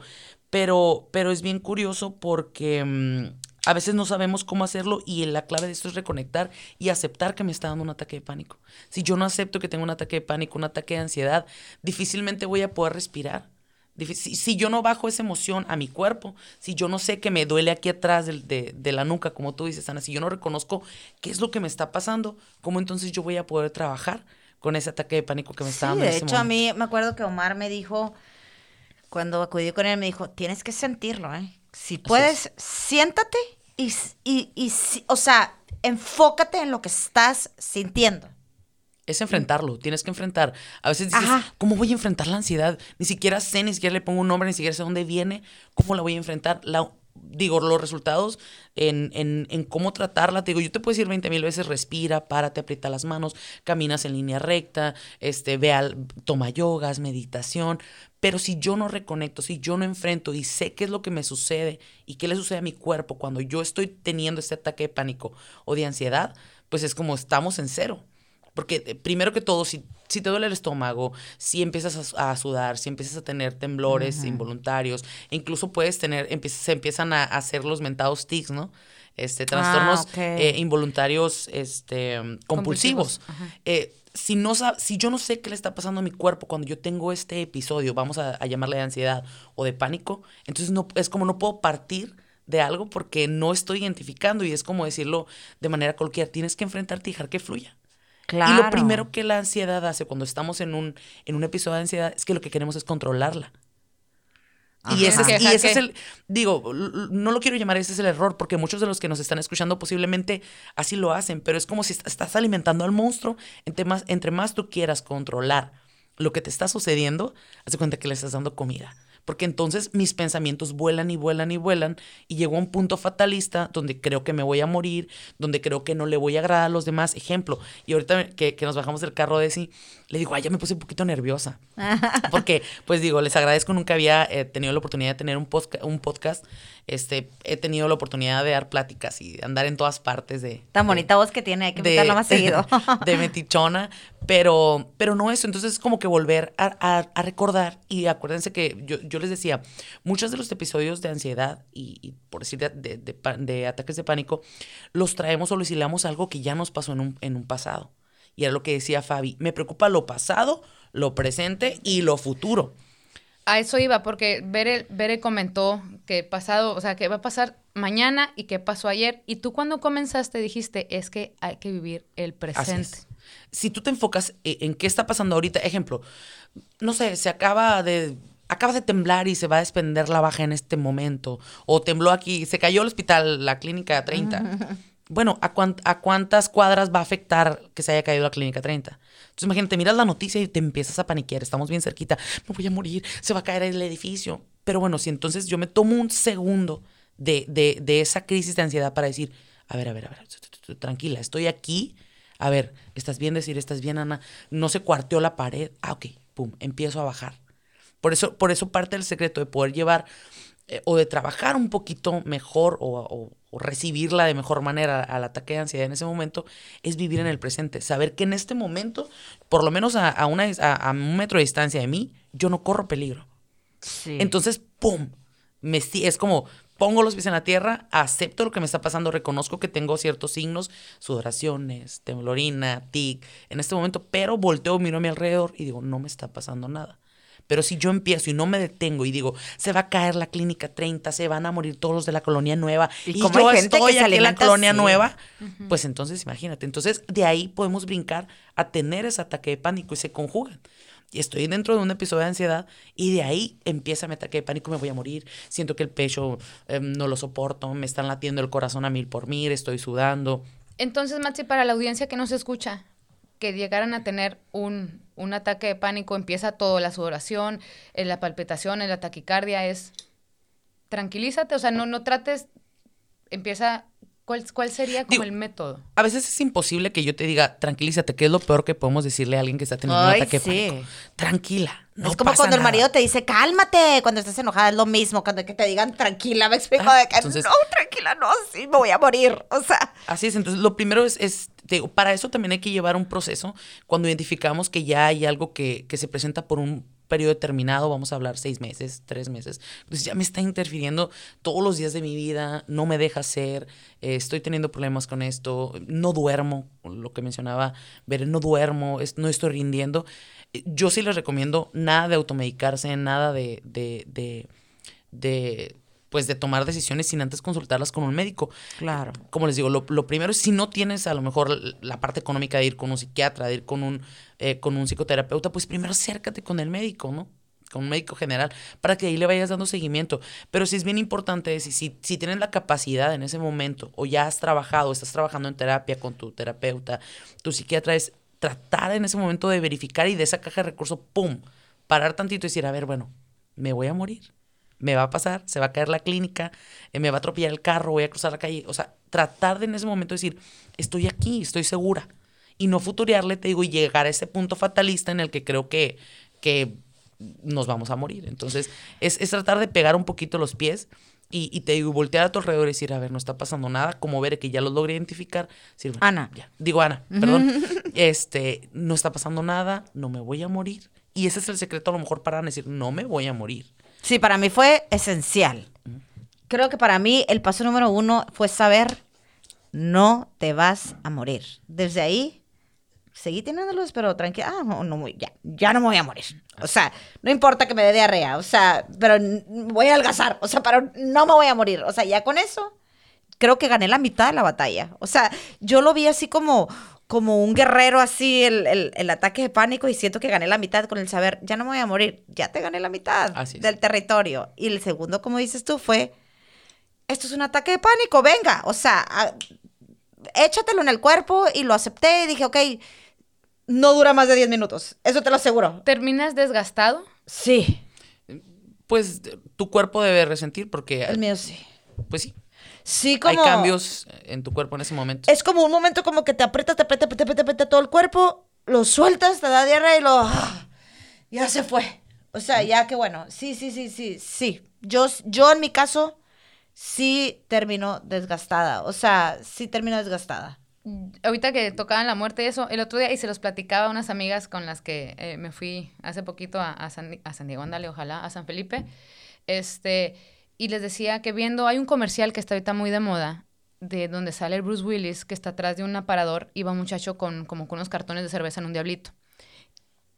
Pero, pero es bien curioso porque mm, a veces no sabemos cómo hacerlo y la clave de esto es reconectar y aceptar que me está dando un ataque de pánico. Si yo no acepto que tengo un ataque de pánico, un ataque de ansiedad, difícilmente voy a poder respirar. Si, si yo no bajo esa emoción a mi cuerpo, si yo no sé que me duele aquí atrás de, de la nuca, como tú dices, Ana, si yo no reconozco qué es lo que me está pasando, ¿cómo entonces yo voy a poder trabajar con ese ataque de pánico que me está Sí, dando de ese hecho, a mí me acuerdo que Omar me dijo, cuando acudí con él, me dijo, tienes que sentirlo, ¿eh? Si puedes, siéntate y, y, y o sea, enfócate en lo que estás sintiendo. es enfrentarlo, tienes que enfrentar. A veces dices, Ajá. ¿cómo voy a enfrentar la ansiedad? Ni siquiera sé, ni siquiera le pongo un nombre, ni siquiera sé dónde viene, ¿cómo la voy a enfrentar? La, digo, los resultados en, en, en cómo tratarla, te digo, yo te puedo decir 20 mil veces, respira, párate, aprieta las manos, caminas en línea recta, este, ve al, toma yogas, meditación, pero si yo no reconecto, si yo no enfrento y sé qué es lo que me sucede y qué le sucede a mi cuerpo cuando yo estoy teniendo este ataque de pánico o de ansiedad, pues es como estamos en cero. Porque eh, primero que todo, si, si te duele el estómago, si empiezas a, a sudar, si empiezas a tener temblores involuntarios, e incluso puedes tener, empie- se empiezan a hacer los mentados tics, ¿no? Este, trastornos ok. eh, involuntarios este, compulsivos. Eh, si, no, si yo no sé qué le está pasando a mi cuerpo cuando yo tengo este episodio, vamos a, a llamarle de ansiedad o de pánico, entonces no, es como no puedo partir de algo porque no estoy identificando y es como decirlo de manera coloquial, tienes que enfrentarte y dejar que fluya. Claro. Y lo primero que la ansiedad hace cuando estamos en un, en un episodio de ansiedad es que lo que queremos es controlarla. Y ese, es, y ¿Qué? ese es el, digo, no lo quiero llamar, ese es el error, porque muchos de los que nos están escuchando posiblemente así lo hacen, pero es como si est- estás alimentando al monstruo, entre más, entre más tú quieras controlar lo que te está sucediendo, haz de cuenta que le estás dando comida. Porque entonces mis pensamientos vuelan y vuelan y vuelan y llegó a un punto fatalista donde creo que me voy a morir, donde creo que no le voy a agradar a los demás. Ejemplo, y ahorita que, que nos bajamos del carro de sí, le digo, ay, ya me puse un poquito nerviosa. Porque, pues digo, les agradezco, nunca había eh, tenido la oportunidad de tener un, un podcast. Este, he tenido la oportunidad de dar pláticas y andar en todas partes de... Tan de- bonita voz que tiene, hay que invitarla más seguido. de metichona, pero, pero no eso. Entonces es como que volver a, a- a recordar y acuérdense que yo, yo les decía, muchos de los episodios de ansiedad y, y por decir de, de- ataques de pánico, los traemos o los hilamos a algo que ya nos pasó en un, en un pasado. Y era lo que decía Fabi, me preocupa lo pasado, lo presente y lo futuro. A eso iba, porque Bere, Bere comentó que pasado, o sea, que va a pasar mañana y que pasó ayer. Y tú cuando comenzaste dijiste, es que hay que vivir el presente. es. Si tú te enfocas e- en qué está pasando ahorita, ejemplo, no sé, se acaba de acaba de temblar y se va a desprender la baja en este momento o tembló aquí, se cayó el hospital, la clínica 30. Bueno, ¿a, cuán- ¿a cuántas cuadras va a afectar que se haya caído la clínica 30? Entonces imagínate, miras la noticia y te empiezas a paniquear, estamos bien cerquita, me voy a morir, se va a caer el edificio. Pero bueno, si entonces yo me tomo un segundo de, de, de esa crisis de ansiedad para decir, a ver, a ver, a ver, tranquila, estoy aquí, a ver, ¿estás bien decir, estás bien, Ana? No se cuarteó la pared, ah, ok, pum, empiezo a bajar. Por eso, por eso parte del secreto de poder llevar eh, o de trabajar un poquito mejor o- o recibirla de mejor manera al ataque de ansiedad en ese momento es vivir en el presente. Saber que en este momento, por lo menos a, a una, a, a un metro de distancia de mí, yo no corro peligro. Sí. Entonces, ¡pum! Me, es como pongo los pies en la tierra, acepto lo que me está pasando, reconozco que tengo ciertos signos, sudoraciones, temblorina, tic, en este momento, pero volteo, miro a mi alrededor y digo, no me está pasando nada. Pero si yo empiezo y no me detengo y digo, se va a caer la clínica 30, se van a morir todos los de la colonia nueva Y y, como yo hay gente estoy que se aquí en la colonia así. nueva, pues entonces imagínate. Entonces de ahí podemos brincar a tener ese ataque de pánico y se conjugan. Y estoy dentro de un episodio de ansiedad y de ahí empieza mi ataque de pánico, me voy a morir, siento que el pecho em, no lo soporto, me están latiendo el corazón a mil por mil, estoy sudando. Entonces, Maxi, para la audiencia que nos escucha, que llegaran a tener un, un ataque de pánico, empieza todo, la sudoración, eh, la palpitación, la taquicardia, es tranquilízate, o sea, no, no trates, empieza, ¿cuál, cuál sería como Digo, el método? A veces es imposible que yo te diga, tranquilízate, que es lo peor que podemos decirle a alguien que está teniendo Ay, un ataque sí. de pánico. Tranquila, no es como pasa cuando el marido te dice, cálmate, cuando estás enojada es lo mismo, cuando que te digan tranquila, me explico Ah, de que entonces- no, tranquila, no, sí, me voy a morir. O sea, Así es, entonces lo primero es, digo, para eso también hay que llevar un proceso cuando identificamos que ya hay algo que, que se presenta por un periodo determinado, vamos a hablar seis meses, tres meses, entonces ya me está interfiriendo todos los días de mi vida, no me deja ser, eh, estoy teniendo problemas con esto, no duermo, lo que mencionaba, ver, no duermo, es- no estoy rindiendo. Yo sí les recomiendo nada de automedicarse, nada de, de, de pues de tomar decisiones sin antes consultarlas con un médico claro. como les digo, lo, lo primero es si no tienes a lo mejor la parte económica de ir con un psiquiatra, de ir con un, eh, con un psicoterapeuta, pues primero acércate con el médico, ¿no? Con un médico general, para que ahí le vayas dando seguimiento. Pero sí es bien importante, si, si, si tienes la capacidad en ese momento, o ya has trabajado, estás trabajando en terapia con tu terapeuta, tu psiquiatra, es tratar en ese momento de verificar y de esa caja de recursos, ¡pum! Parar tantito y decir, a ver, bueno, me voy a morir. Me va a pasar, se va a caer la clínica, eh, me va a atropellar el carro, voy a cruzar la calle. O sea, tratar de en ese momento decir, estoy aquí, estoy segura. Y no futurearle, te digo, y llegar a ese punto fatalista en el que creo que, que nos vamos a morir. Entonces, es, es tratar de pegar un poquito los pies y, y te digo, voltear a tu alrededor y decir, a ver, no está pasando nada, como ver que ya los logré identificar. decir, bueno, Ana. ya. Digo, Ana, perdón. este, no está pasando nada, no me voy a morir. Y ese es el secreto a lo mejor para Ana, decir, no me voy a morir. Sí, para mí fue esencial. Creo que para mí el paso número uno fue saber, no te vas a morir. Desde ahí, seguí teniéndolos, pero tranquila, ah, no, ya, ya no me voy a morir. O sea, no importa que me dé diarrea, o sea, pero voy a adelgazar, o sea, pero no me voy a morir. O sea, ya con eso, creo que gané la mitad de la batalla. O sea, yo lo vi así como, como un guerrero, así, el, el- el ataque de pánico, y siento que gané la mitad con el saber, ya no me voy a morir, ya te gané la mitad Así es. del territorio. Y el segundo, como dices tú, fue, esto es un ataque de pánico, venga, o sea, a- échatelo en el cuerpo y lo acepté y dije, ok, no dura más de 10 minutos, eso te lo aseguro. ¿Terminas desgastado? Sí, Pues tu cuerpo debe resentir porque, el mío sí. pues sí, Sí, como... hay cambios en tu cuerpo en ese momento. Es como un momento como que te aprieta, te aprieta, te aprieta, te aprieta todo el cuerpo, lo sueltas, te da diarrea y lo... ah, Ya se fue. O sea, ya que bueno, sí, sí, sí, sí, sí. Yo, yo en mi caso sí termino desgastada. O sea, sí termino desgastada. Ahorita que tocaban la muerte y eso, el otro día, y se los platicaba a unas amigas con las que eh, me fui hace poquito a, a San, a San Diego, ándale, ojalá, a San Felipe, este, y les decía que viendo, hay un comercial que está ahorita muy de moda, de donde sale el Bruce Willis, que está atrás de un aparador, y va un muchacho con, como con unos cartones de cerveza en un diablito.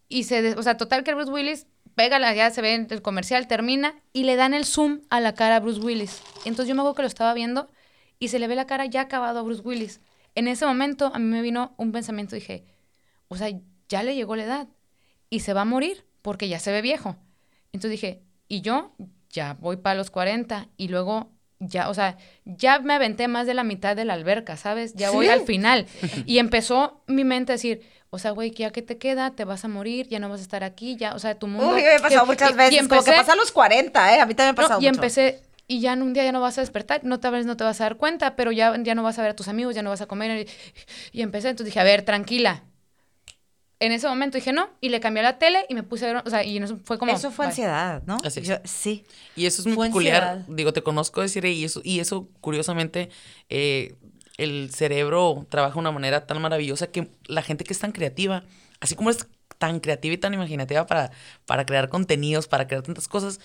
Y se, o sea, total que el Bruce Willis pega, la, ya se ve el comercial, termina, y le dan el zoom a la cara a Bruce Willis. Entonces yo me acuerdo que lo estaba viendo, y se le ve la cara ya acabado a Bruce Willis. En ese momento a mí me vino un pensamiento, dije, o sea, ya le llegó la edad y se va a morir porque ya se ve viejo. Entonces dije, y yo ya voy para los 40 y luego ya, o sea, ya me aventé más de la mitad de la alberca, ¿sabes? Ya voy Sí. al final. Y empezó mi mente a decir, o sea, güey, ya que te queda, te vas a morir, ya no vas a estar aquí, ya, o sea, tu mundo... Uy, me ha pasado muchas y- y veces. como que empecé- pasa a los 40, ¿eh? A mí también me ha no, pasado y mucho. empecé, y ya en un día ya no vas a despertar, no tal vez no te vas a dar cuenta, pero ya, ya no vas a ver a tus amigos, ya no vas a comer. Y, y empecé, entonces dije, a ver, tranquila. En ese momento dije no, y le cambié a la tele y me puse a ver, o sea, y en eso fue como... Eso fue bye. ansiedad, ¿no? Así es. Yo- sí. Y eso es muy Fue peculiar. ansiedad. Digo, te conozco decir y eso, y eso curiosamente, eh, el cerebro trabaja de una manera tan maravillosa que la gente que es tan creativa, así como es tan creativa y tan imaginativa para, para crear contenidos, para crear tantas cosas,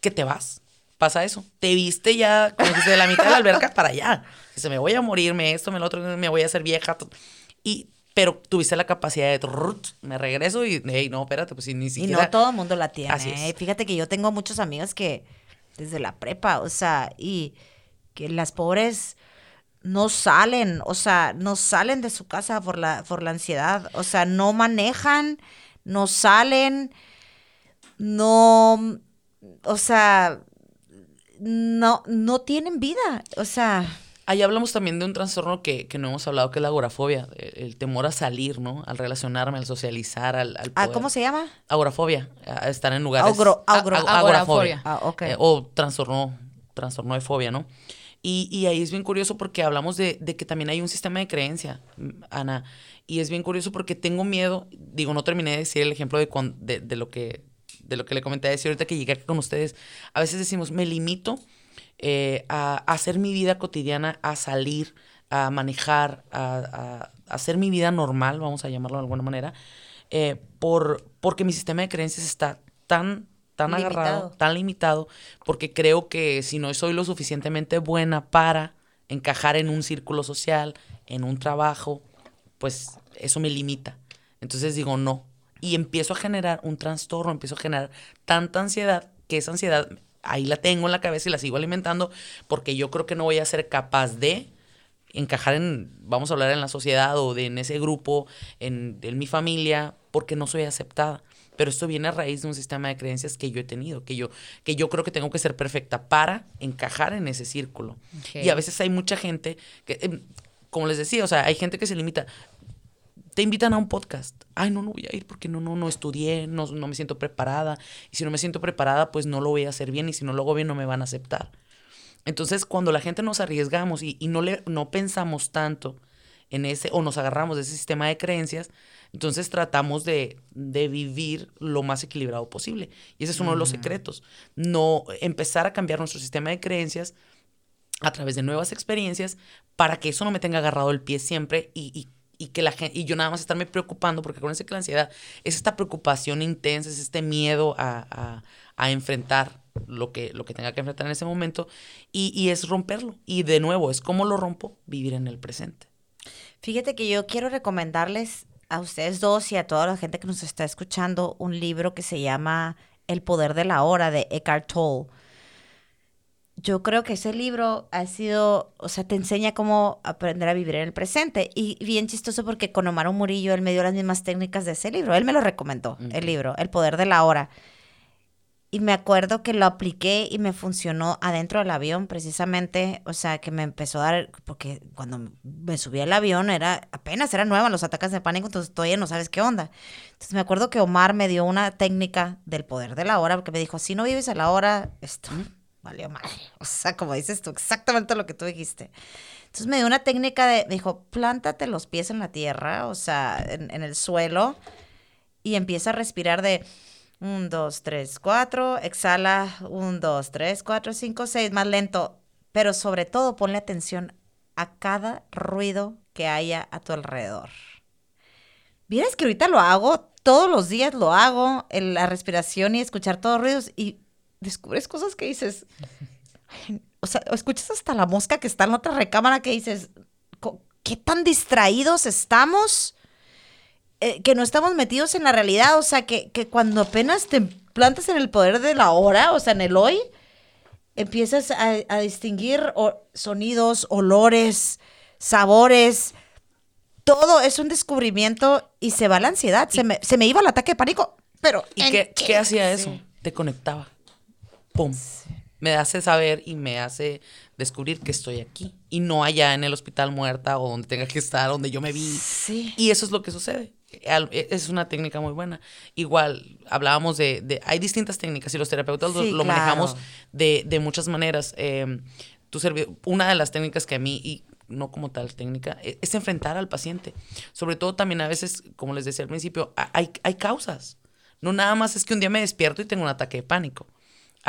que te vas. Pasa eso. Te viste ya, como dijiste, de la mitad de la alberca para allá. Dice, me voy a morirme esto, me lo otro, me voy a hacer vieja. Y, pero tuviste la capacidad de, me regreso y, hey, no, espérate, pues ni Y siquiera... no todo el mundo la tiene. Así es. ¿eh? Fíjate que yo tengo muchos amigos que desde la prepa, o sea, y que las pobres no salen, o sea, no salen de su casa por la, por la ansiedad, o sea, no manejan, no salen, no, o sea, no, no tienen vida, o sea, Ahí hablamos también de un trastorno que, que no hemos hablado, que es la agorafobia, el, el temor a salir, ¿no? Al relacionarme, al socializar, al, al ah, poder. ¿cómo se llama? Agorafobia, a estar en lugares... Agro- agro- a- agorafobia. Ah, ok. Eh, o trastorno, trastorno de fobia, ¿no? Y, y ahí es bien curioso porque hablamos de, de que también hay un sistema de creencia, Ana. Y es bien curioso porque tengo miedo, digo, no terminé de decir el ejemplo de, cuan- de, de lo que de lo que le comenté a decir ahorita que llegué aquí con ustedes. A veces decimos, me limito eh, a, a hacer mi vida cotidiana, a salir, a manejar, a, a- a hacer mi vida normal, vamos a llamarlo de alguna manera, eh, por, porque mi sistema de creencias está tan, tan agarrado, tan limitado, porque creo que si no soy lo suficientemente buena para encajar en un círculo social, en un trabajo, pues eso me limita. Entonces digo, no. Y empiezo a generar un trastorno, empiezo a generar tanta ansiedad que esa ansiedad ahí la tengo en la cabeza y la sigo alimentando porque yo creo que no voy a ser capaz de encajar en, vamos a hablar en la sociedad o de, en ese grupo, en, en mi familia, porque no soy aceptada. Pero esto viene a raíz de un sistema de creencias que yo he tenido, que yo, que yo creo que tengo que ser perfecta para encajar en ese círculo. Y a veces hay mucha gente que, em, como les decía, o sea, hay gente que se limita. Te invitan a un podcast. Ay, no, no voy a ir porque no, no, no estudié, no, no me siento preparada. Y si no me siento preparada, pues no lo voy a hacer bien. Y si no lo hago bien, no me van a aceptar. Entonces, cuando la gente nos arriesgamos y, y no, le, no pensamos tanto en ese, o nos agarramos de ese sistema de creencias, entonces tratamos de, de vivir lo más equilibrado posible. Y ese es uno de los secretos. No empezar a cambiar nuestro sistema de creencias a través de nuevas experiencias para que eso no me tenga agarrado el pie siempre y, y, y que la gente, y yo nada más estarme preocupando, porque acuérdense que la ansiedad es esta preocupación intensa, es este miedo a, a, a enfrentar lo que, lo que tenga que enfrentar en ese momento y, y es romperlo. Y de nuevo, es como lo rompo, vivir en el presente. Fíjate que yo quiero recomendarles a ustedes dos y a toda la gente que nos está escuchando un libro que se llama El poder de la hora de Eckhart Tolle. Yo creo que ese libro ha sido, o sea, te enseña cómo aprender a vivir en el presente. Y bien chistoso porque con Omar Murillo él me dio las mismas técnicas de ese libro. Él me lo recomendó, el libro, El poder de la hora. Y me acuerdo que lo apliqué y me funcionó adentro del avión, precisamente, o sea, que me empezó a dar, porque cuando me subí al avión era, apenas eran nuevas los ataques de pánico, entonces todavía no sabes qué onda. Entonces me acuerdo que Omar me dio una técnica del poder de la hora, porque me dijo, si no vives a la hora, esto valió mal. O sea, como dices tú, exactamente lo que tú dijiste. Entonces me dio una técnica de, me dijo, plántate los pies en la tierra, o sea, en, en el suelo, y empieza a respirar de... 1, 2, 3, 4. Exhala. 1, 2, 3, 4, 5, 6. Más lento. Pero sobre todo ponle atención a cada ruido que haya a tu alrededor. Vieras que ahorita lo hago, todos los días lo hago, en la respiración y escuchar todos los ruidos y descubres cosas que dices, o sea, escuchas hasta la mosca que está en la otra recámara que dices, "Co- ¿qué tan distraídos estamos? eh, que no estamos metidos en la realidad, o sea, que, que cuando apenas te plantas en el poder de la hora, o sea, en el hoy, empiezas a, a distinguir sonidos, olores, sabores, todo es un descubrimiento y se va la ansiedad, se me, se me iba el ataque de pánico, pero ¿Y ¿en qué, qué hacía eso? Te conectaba. ¡Pum! Me hace saber y me hace descubrir que estoy aquí y no allá en el hospital muerta o donde tenga que estar, donde yo me vi. Sí. Y eso es lo que sucede. E- Es una técnica muy buena. Igual, hablábamos de, de- hay distintas técnicas y los terapeutas lo- Sí, lo, claro. manejamos de, de muchas maneras. Eh, tu servi- una de las técnicas que a mí, y no como tal técnica, e- es enfrentar al paciente. Sobre todo también a veces, como les decía al principio, hay, hay causas. No nada más es que un día me despierto y tengo un ataque de pánico.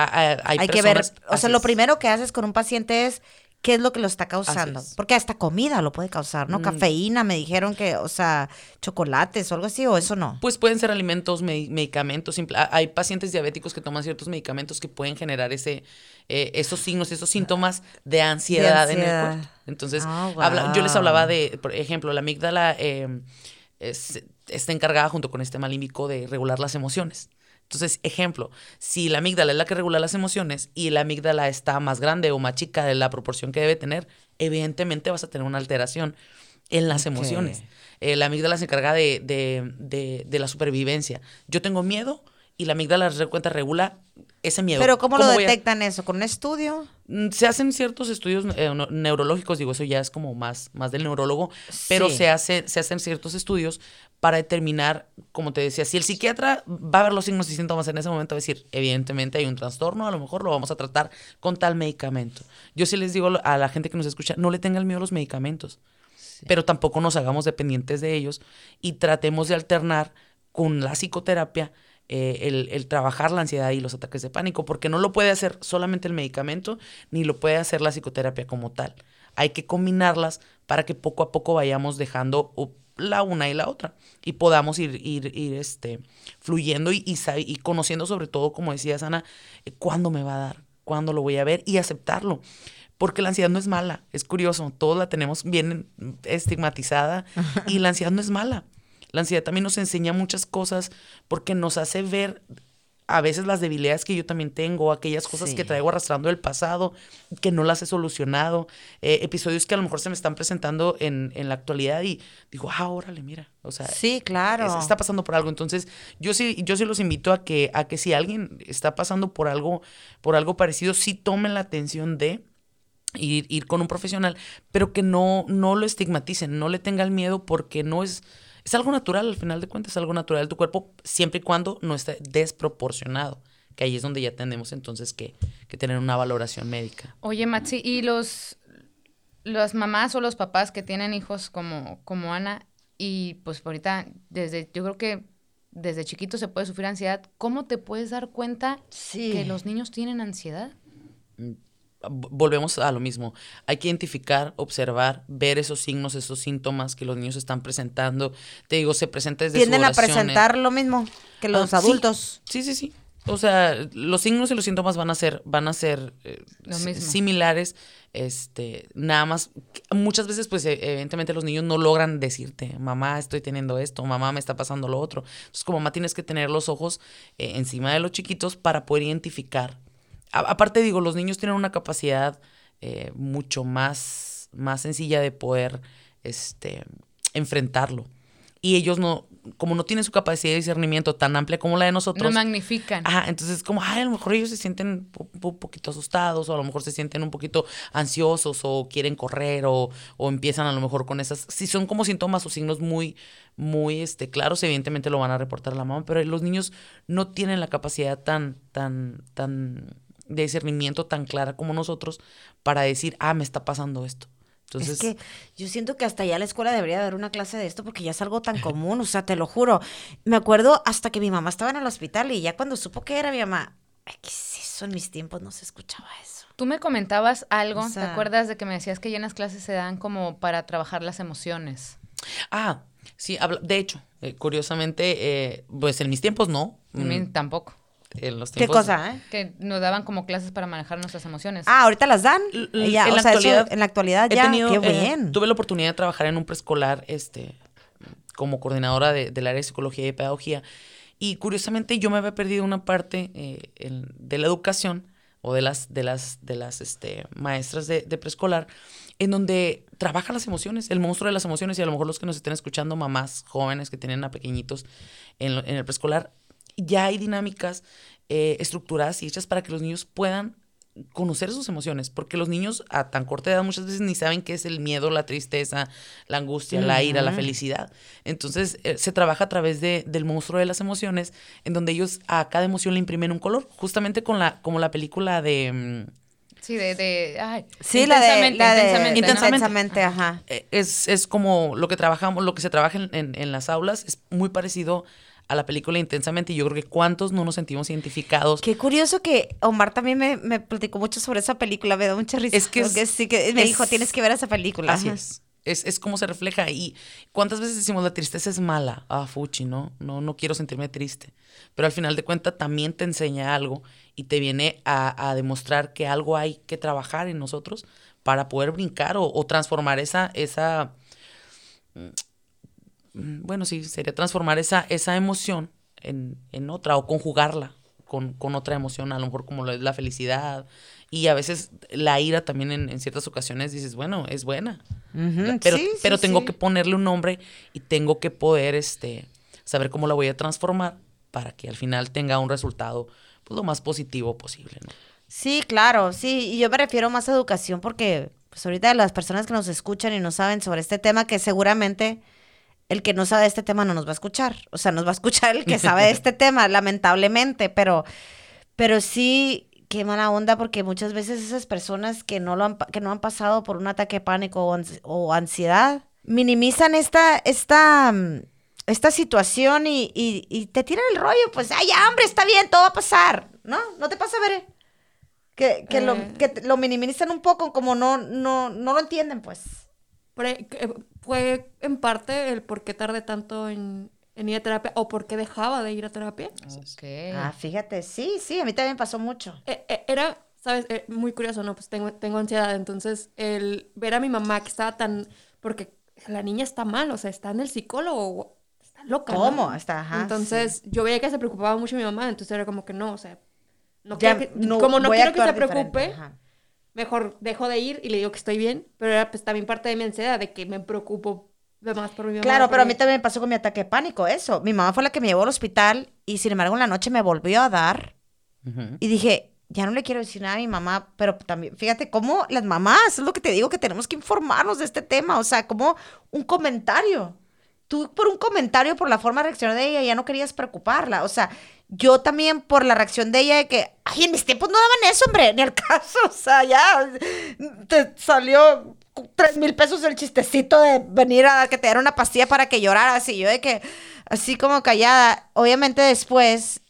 A- a- hay Hay, que ver, o sea, lo primero que haces con un paciente es qué es lo que lo está causando. es. Porque hasta comida lo puede causar, ¿no? Mm. Cafeína, me dijeron que, o sea, chocolates o algo así, o eso no. Pues pueden ser alimentos, me- medicamentos. Hay pacientes diabéticos que toman ciertos medicamentos que pueden generar ese, eh, esos signos, esos síntomas de ansiedad, en el cuerpo. Entonces, Ah, habla- yo les hablaba de, por ejemplo, la amígdala eh, es- está encargada junto con este límbico de regular las emociones. Entonces, ejemplo, si la amígdala es la que regula las emociones y la amígdala está más grande o más chica de la proporción que debe tener, evidentemente vas a tener una alteración en las emociones. Eh, la amígdala se encarga de, de, de- de la supervivencia. Yo tengo miedo y la amígdala, se cuenta, regula ese miedo. Pero ¿cómo, lo a- detectan eso? ¿Con un estudio? Mm, Se hacen ciertos estudios eh, neurológicos, digo, eso ya es como más, más del neurólogo, pero Sí. se, hace, se hacen ciertos estudios para determinar, como te decía, si el psiquiatra va a ver los signos y síntomas en ese momento, va a decir, evidentemente hay un trastorno, a lo mejor lo vamos a tratar con tal medicamento. Yo sí les digo a la gente que nos escucha, no le tengan miedo a los medicamentos, pero tampoco nos hagamos dependientes de ellos y tratemos de alternar con la psicoterapia eh, el, el trabajar la ansiedad y los ataques de pánico, porque no lo puede hacer solamente el medicamento, ni lo puede hacer la psicoterapia como tal. Hay que combinarlas para que poco a poco vayamos dejando la una y la otra y podamos ir, ir, ir este, fluyendo y, y, y conociendo sobre todo, como decía Sana, eh, cuándo me va a dar, cuándo lo voy a ver y aceptarlo. Porque la ansiedad no es mala, es curioso, todos la tenemos bien estigmatizada y la ansiedad no es mala. La ansiedad también nos enseña muchas cosas porque nos hace ver a veces las debilidades que yo también tengo, aquellas cosas Sí. que traigo arrastrando del pasado, que no las he solucionado, eh, episodios que a lo mejor se me están presentando en, en la actualidad y digo, ah, órale, mira, o sea, Sí, claro. es- está pasando por algo. Entonces, yo sí, yo sí los invito a que, a que si alguien está pasando por algo, por algo parecido, sí tomen la atención de ir, ir con un profesional, pero que no, no lo estigmaticen, no le tengan miedo porque no es, es algo natural, al final de cuentas, es algo natural de tu cuerpo, siempre y cuando no esté desproporcionado. Que ahí es donde ya tenemos entonces que, que tener una valoración médica. Oye, Maxi, ¿y los las mamás o los papás que tienen hijos como, como Ana, y pues ahorita, desde, yo creo que desde chiquito se puede sufrir ansiedad, ¿cómo te puedes dar cuenta Sí. que los niños tienen ansiedad? Volvemos a lo mismo. Hay que identificar, observar, ver esos signos, esos síntomas que los niños están presentando. Te digo, se presenta desde Tienden a presentar lo mismo que los Ah, sí. adultos. Sí, sí, sí. O sea, los signos y los síntomas van a ser, van a ser eh, similares. Este, nada más, muchas veces, pues, e- evidentemente los niños no logran decirte, mamá, estoy teniendo esto, mamá, me está pasando lo otro. Entonces, como mamá tienes que tener los ojos eh, encima de los chiquitos para poder identificar. A- aparte, digo, los niños tienen una capacidad eh, mucho más, más sencilla de poder, este, enfrentarlo. Y ellos no, como no tienen su capacidad de discernimiento tan amplia como la de nosotros. No magnifican. Ajá, entonces como, ay, a lo mejor ellos se sienten un poquito asustados o a lo mejor se sienten un poquito ansiosos o quieren correr o, o empiezan a lo mejor con esas, si son como síntomas o signos muy, muy este, claros, evidentemente lo van a reportar a la mamá, pero los niños no tienen la capacidad tan, tan, tan de discernimiento tan clara como nosotros para decir, ah, me está pasando esto. Entonces, es que yo siento que hasta ya la escuela debería haber una clase de esto porque ya es algo tan común, o sea, te lo juro. Me acuerdo hasta que mi mamá estaba en el hospital y ya cuando supo que era mi mamá, ay, ¿qué es eso? En mis tiempos no se escuchaba eso. Tú me comentabas algo, O ¿te acuerdas de que me decías que ya en las clases se dan como para trabajar las emociones? ah, sí, de hecho, eh, curiosamente, eh, pues en mis tiempos no. A mí Mm, tampoco. En los ¿Qué tiempos- cosa, eh? Que nos daban como clases para manejar nuestras emociones. Ah, ahorita las dan. L- ya, en o la sea, eso actualidad en la actualidad he ya, tenido, qué eh, bien. tuve la oportunidad de trabajar en un preescolar, este, como coordinadora de- del área de psicología y pedagogía. Y curiosamente yo me había perdido una parte eh, en- de la educación o de las, de las, de las este, maestras de, de preescolar, en donde trabajan las emociones, el monstruo de las emociones, y a lo mejor los que nos estén escuchando, mamás jóvenes que tienen a pequeñitos en, lo- en el preescolar, ya hay dinámicas eh, estructuradas y hechas para que los niños puedan conocer sus emociones, porque los niños a tan corta edad muchas veces ni saben qué es el miedo, la tristeza, la angustia, la ira, la felicidad. Entonces eh, se trabaja a través de, del monstruo de las emociones, en donde ellos a cada emoción le imprimen un color, justamente con la, como la película de... mm, Sí, de, de ay, Sí, la de, intensamente, la de intensamente, ¿no? intensamente, ajá. eh, es, es como lo que trabajamos, lo que se trabaja en, en- en las aulas, es muy parecido a la película intensamente, y yo creo que cuántos no nos sentimos identificados. Qué curioso que Omar también me, me platicó mucho sobre esa película, me da mucha risa. Es que es- sí que me es- dijo, tienes que ver esa película. Así Ajá. es. Es, es como se refleja. Y cuántas veces decimos la tristeza es mala. Ah, fuchi, ¿no? No, no quiero sentirme triste. Pero al final de cuentas también te enseña algo y te viene a, a demostrar que algo hay que trabajar en nosotros para poder brincar o, o transformar esa, esa. Bueno, sí, sería transformar esa, esa emoción en, en otra o conjugarla con, con otra emoción, a lo mejor como lo es la felicidad. Y a veces la ira también en, en ciertas ocasiones dices, bueno, es buena. Pero, sí, sí, pero tengo sí. que ponerle un nombre y tengo que poder este, saber cómo la voy a transformar para que al final tenga un resultado pues, lo más positivo posible. ¿no? Sí, claro, sí, y yo me refiero más a educación porque pues ahorita las personas que nos escuchan y no saben sobre este tema, que seguramente el que no sabe de este tema no nos va a escuchar, o sea, nos va a escuchar el que sabe de este tema, lamentablemente, pero, pero sí, qué mala onda porque muchas veces esas personas que no, lo han, que no han pasado por un ataque de pánico o, ans- o ansiedad, minimizan esta, esta, esta situación y, y, y te tiran el rollo, pues, ay, ya, hombre, está bien, todo va a pasar, ¿no? ¿No te pasa, Bere? Que, que, lo, Eh. que lo minimizan un poco, como no, no, no lo entienden, pues. Que- fue en parte el por qué tardé tanto en, en ir a terapia o por qué dejaba de ir a terapia. Ok. Ah, fíjate, sí, sí, a mí también pasó mucho. Eh, eh, era, ¿sabes? Eh, muy curioso, ¿no? Pues tengo, tengo ansiedad, entonces el ver a mi mamá que estaba tan... Porque la niña está mal, o sea, está en el psicólogo, está loca. ¿no? ¿Cómo? Está, ajá, Entonces yo veía que se preocupaba mucho mi mamá, entonces era como que no, o sea, no Ya, quiero que- no, como no quiero que se preocupe, ajá. Mejor dejo de ir y le digo que estoy bien, pero era pues también parte de mi ansiedad, de que me preocupo de más por mi mamá. Claro, pero a mí también me pasó con mi ataque de pánico, eso. Mi mamá fue la que me llevó al hospital y sin embargo en la noche me volvió a dar y dije, ya no le quiero decir nada a mi mamá, pero también, fíjate cómo las mamás, es lo que te digo, que tenemos que informarnos de este tema, o sea, como un comentario tú por un comentario, por la forma de reaccionar de ella, ya no querías preocuparla. O sea, yo también por la reacción de ella de que, ay, en mis tiempos no daban eso, hombre, ni al caso. O sea, ya te salió tres mil pesos el chistecito de venir a que te diera una pastilla para que lloraras. Y yo de que, así como callada, obviamente después,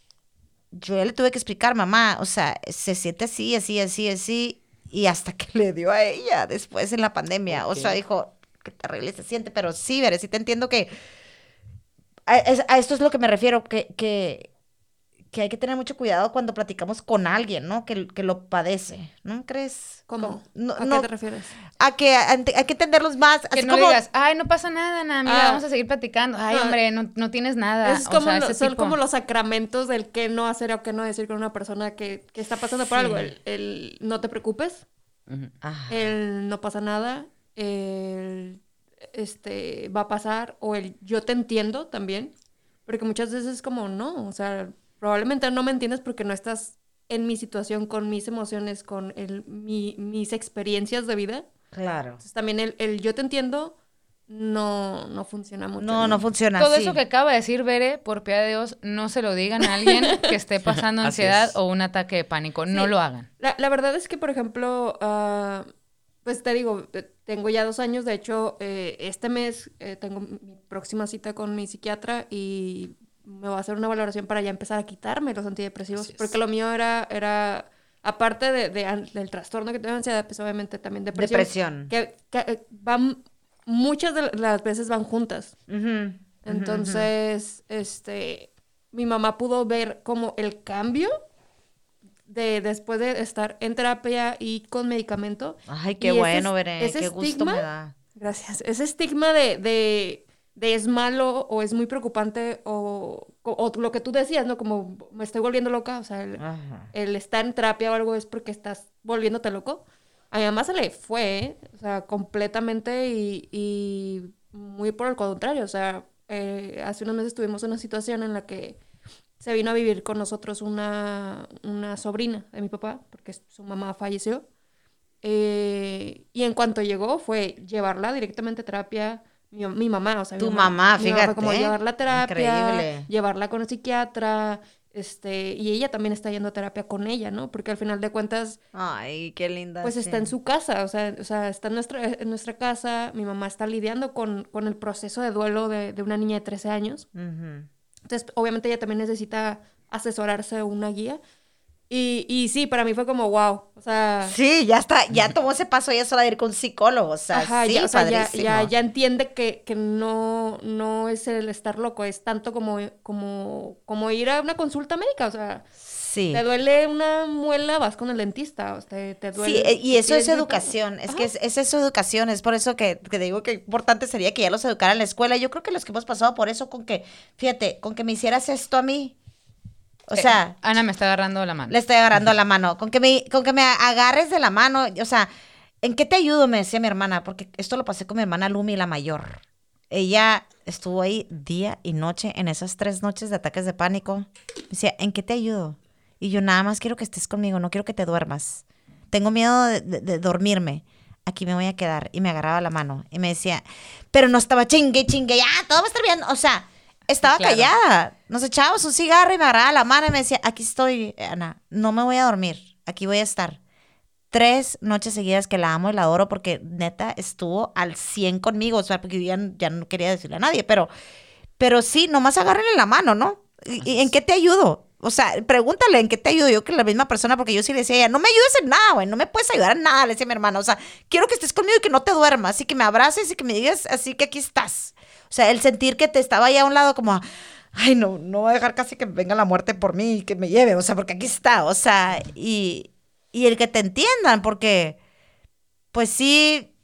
yo ya le tuve que explicar, mamá, o sea, se siente así, así, así, así. Y hasta que le dio a ella después en la pandemia. O sea, dijo, qué terrible se siente, pero sí, veré, sí te entiendo que a, a esto es lo que me refiero, que, que, que hay que tener mucho cuidado cuando platicamos con alguien, ¿no? Que, que lo padece, ¿no crees? ¿Cómo? No, ¿A no, qué te refieres? a que a- hay que entenderlos más, Que así no como... digas, ay, no pasa nada, nada, mira, Ah. vamos a seguir platicando. Ay, No. hombre, no, no tienes nada. Es O como sea, lo- ese son tipo. como los sacramentos del qué no hacer o qué no decir con una persona que, que está pasando por Sí. algo. El, el no te preocupes, Ujú. Ajá. el no pasa nada, el este va a pasar, o el yo te entiendo también. Porque muchas veces es como, no, o sea, probablemente no me entiendes porque no estás en mi situación, con mis emociones, con el, mi- mis experiencias de vida. Claro. Entonces también el, el yo te entiendo no, no funciona mucho. No, no funciona Todo eso que acaba de decir Bere, por piedad de Dios, no se lo digan a alguien que esté pasando ansiedad es. o un ataque de pánico. No lo hagan. La, la verdad es que, por ejemplo, ah, pues te digo, eh, tengo ya dos años, de hecho, eh, este mes eh, tengo mi próxima cita con mi psiquiatra y me va a hacer una valoración para ya empezar a quitarme los antidepresivos, porque lo mío era, era aparte de, de del trastorno que tengo ansiedad, pues obviamente también depresión. Depresión. Que, que, eh, van, muchas de las veces van juntas. Entonces, este, mi mamá pudo ver como el cambio de después de estar en terapia y con medicamento. Ay, qué bueno, Veré, qué gusto me da. Gracias. Ese estigma de, de, de es malo o es muy preocupante o, o lo que tú decías, ¿no? Como me estoy volviendo loca, o sea, el, estar en terapia o algo es porque estás volviéndote loco. A mi mamá se le fue, o sea, completamente y, y muy por el contrario. O sea, eh, hace unos meses tuvimos una situación en la que se vino a vivir con nosotros una, una sobrina de mi papá, porque su mamá falleció. Eh, y en cuanto llegó fue llevarla directamente a terapia. Mi, mi mamá, o sea, mi Tu mamá, mi fue fíjate, como llevarla a terapia, increíble. llevarla con el psiquiatra, este, y ella también está yendo a terapia con ella, ¿no? Porque al final de cuentas, Ay, qué linda. pues sí. está en su casa, o sea, o sea está en nuestra, en nuestra casa, mi mamá está lidiando con, con el proceso de duelo de, de una niña de 13 años, entonces obviamente ella también necesita asesorarse una guía, y, y sí, para mí fue como, wow, o sea... Sí, ya está, ya tomó ese paso ella sola de ir con un psicólogo, o sea, Ajá, sí, ya, o sea, ya, ya, ya entiende que, que no, no es el estar loco, es tanto como, como, como ir a una consulta médica, o sea, Sí. te duele una muela, vas con el dentista, o sea, te, te duele... Sí, eh, y eso es educación, es que es, es eso educación, es por eso que, que digo que importante sería que ya los educaran en la escuela. Yo creo que los que hemos pasado por eso, con que, fíjate, con que me hicieras esto a mí, o Eh, sea, Ana me está agarrando la mano. le estoy agarrando la mano, con que me, con que me agarres de la mano, o sea, ¿en qué te ayudo? Me decía mi hermana, porque esto lo pasé con mi hermana Lumi, la mayor. Ella estuvo ahí día y noche en esas tres noches de ataques de pánico. Me decía, ¿en qué te ayudo? Y yo nada más quiero que estés conmigo, no quiero que te duermas. Tengo miedo de, de- de dormirme. Aquí me voy a quedar. Y me agarraba la mano y me decía, pero no estaba chingue, chingue, ya, todo va a estar bien. O sea, estaba Claro. callada. Nos echábamos un cigarro y me agarraba la mano y me decía, aquí estoy, Ana, no me voy a dormir, aquí voy a estar. Tres noches seguidas que la amo y la adoro porque neta estuvo al 100 conmigo, o sea, porque yo ya, ya no quería decirle a nadie, pero, pero sí, nomás agárrenle la mano, ¿no? ¿Y, y en qué te ayudo? O sea, pregúntale en qué te ayudo yo que la misma persona, porque yo sí le decía a ella, no me ayudes en nada, güey, no me puedes ayudar en nada, le decía a mi hermana, o sea, quiero que estés conmigo y que no te duermas, y que me abraces y que me digas así que aquí estás. O sea, el sentir que te estaba ahí a un lado como, ay, no, no voy a dejar casi que venga la muerte por mí y que me lleve, o sea, porque aquí está, o sea, y, y el que te entiendan, porque, pues sí,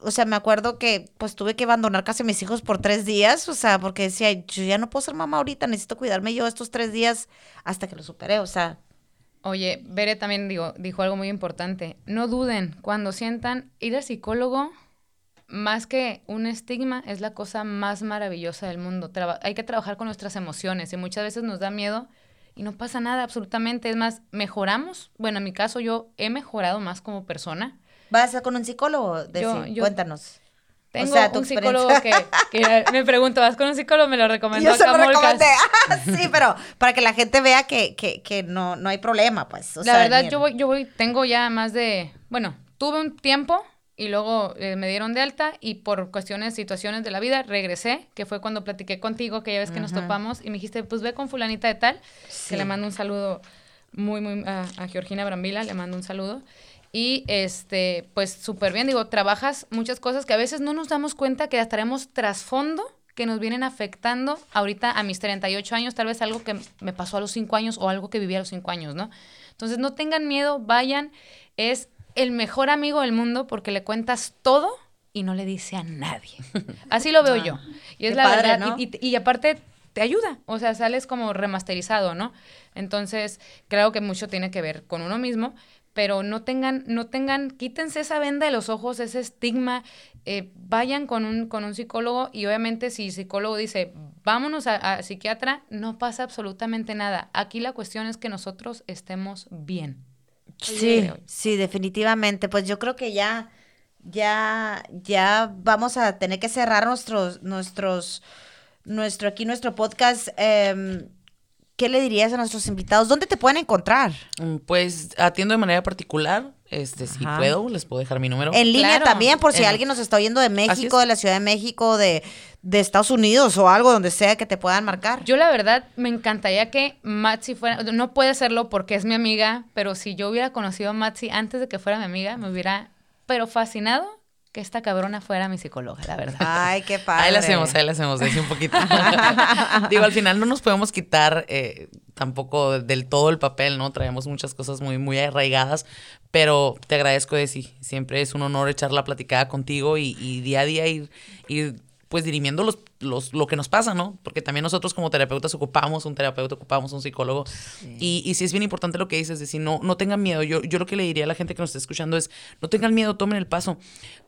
o sea, me acuerdo que pues tuve que abandonar casi a mis hijos por tres días, o sea, porque decía, yo ya no puedo ser mamá ahorita, necesito cuidarme yo estos tres días hasta que lo superé, o sea, Oye, Bere también digo, dijo algo muy importante. No duden, cuando sientan ir al psicólogo, más que un estigma, es la cosa más maravillosa del mundo. Traba- hay que trabajar con nuestras emociones y muchas veces nos da miedo y no pasa nada absolutamente. Es más, mejoramos. Bueno, en mi caso yo he mejorado más como persona. vas a con un psicólogo? Yo- yo- cuéntanos. Tengo sea, tu un psicólogo que, que me pregunto, ¿vas con un psicólogo? Me lo recomendó Yo se lo recomendé. Ah, sí, pero para que la gente vea que, que, que no, no hay problema, pues. o La sea, verdad, yo voy, yo voy, tengo ya más de, bueno, tuve un tiempo y luego eh, me dieron de alta y por cuestiones, situaciones de la vida regresé, que fue cuando platiqué contigo, que ya ves que nos topamos y me dijiste, pues ve con fulanita de tal, Sí. que le mando un saludo muy, muy a, a Georgina Brambila, le mando un saludo. Y este, pues súper bien, digo, trabajas muchas cosas que a veces no nos damos cuenta que estaremos trasfondo que nos vienen afectando ahorita a mis 38 años, tal vez algo que me pasó a los 5 años o algo que viví a los 5 años, ¿no? Entonces no tengan miedo, vayan, es el mejor amigo del mundo porque le cuentas todo y no le dice a nadie. Así lo veo yo. Y es la padre, verdad. ¿no? Y, y- y aparte te ayuda, o sea, sales como remasterizado, ¿no? Entonces, claro que mucho tiene que ver con uno mismo, pero no tengan, no tengan, quítense esa venda de los ojos, ese estigma, eh, vayan con un, con un psicólogo y obviamente si el psicólogo dice, vámonos a, a psiquiatra, no pasa absolutamente nada. Aquí la cuestión es que nosotros estemos bien. Sí, sí, definitivamente. Pues yo creo que ya, ya, ya vamos a tener que cerrar nuestros, nuestros, nuestro, aquí nuestro podcast. Em, ¿Qué le dirías a nuestros invitados? ¿Dónde te pueden encontrar? Mm, Pues atiendo de manera particular, este, si Ajá. puedo, les puedo dejar mi número. En línea Claro. también, por si En- alguien nos está oyendo de México, de la Ciudad de México, de, de Estados Unidos o algo donde sea que te puedan marcar. Yo la verdad me encantaría que Matsi fuera, no puede serlo porque es mi amiga, pero si yo hubiera conocido a Matsi antes de que fuera mi amiga, me hubiera, pero fascinado que esta cabrona fuera mi psicóloga, la verdad. Ay, qué padre. Ahí la hacemos, ahí la hacemos, decía un poquito. Digo, al final no nos podemos quitar eh, tampoco del todo el papel, ¿no? Traemos muchas cosas muy, muy arraigadas, pero te agradezco, Desi. Siempre es un honor echar la platicada contigo y, y día a día ir, ir pues dirimiendo los, los, lo que nos pasa, ¿no? Porque también nosotros como terapeutas ocupamos un terapeuta, ocupamos un psicólogo. Y, y sí es bien importante lo que dices, de si no, no tengan miedo. Yo, yo lo que le diría a la gente que nos está escuchando es, no tengan miedo, tomen el paso.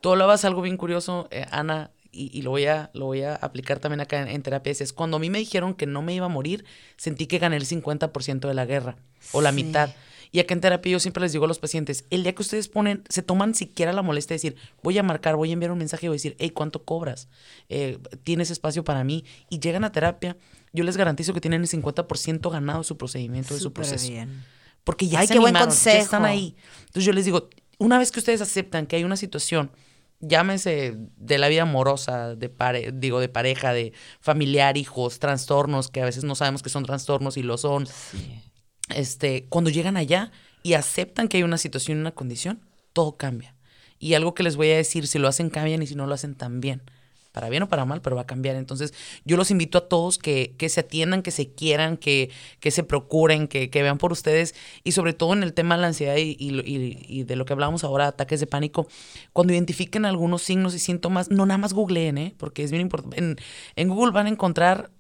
Tú hablabas algo bien curioso, eh, Ana, y, y lo, voy a, lo voy a aplicar también acá en, en terapia. Es cuando a mí me dijeron que no me iba a morir, sentí que gané el 50% de la guerra o la Sí. mitad. Y acá en terapia yo siempre les digo a los pacientes, el día que ustedes ponen, se toman siquiera la molestia de decir, voy a marcar, voy a enviar un mensaje, voy a decir, hey, ¿cuánto cobras? Eh, ¿Tienes espacio para mí? Y llegan a terapia, yo les garantizo que tienen el 50% ganado su procedimiento, de su proceso. bien. Porque ya Ay, se qué buen animaron, ya están ahí. Entonces yo les digo, una vez que ustedes aceptan que hay una situación, llámese de la vida amorosa, de pare- digo, de pareja, de familiar, hijos, trastornos, que a veces no sabemos que son trastornos y lo son. Este, cuando llegan allá y aceptan que hay una situación, una condición, todo cambia. Y algo que les voy a decir, si lo hacen, cambian y si no lo hacen, también. Para bien o para mal, pero va a cambiar. Entonces, yo los invito a todos que, que se atiendan, que se quieran, que, que se procuren, que, que vean por ustedes. Y sobre todo en el tema de la ansiedad y, y y- y de lo que hablábamos ahora, ataques de pánico, cuando identifiquen algunos signos y síntomas, no nada más googleen, ¿eh? porque es bien importante. En, en Google van a encontrar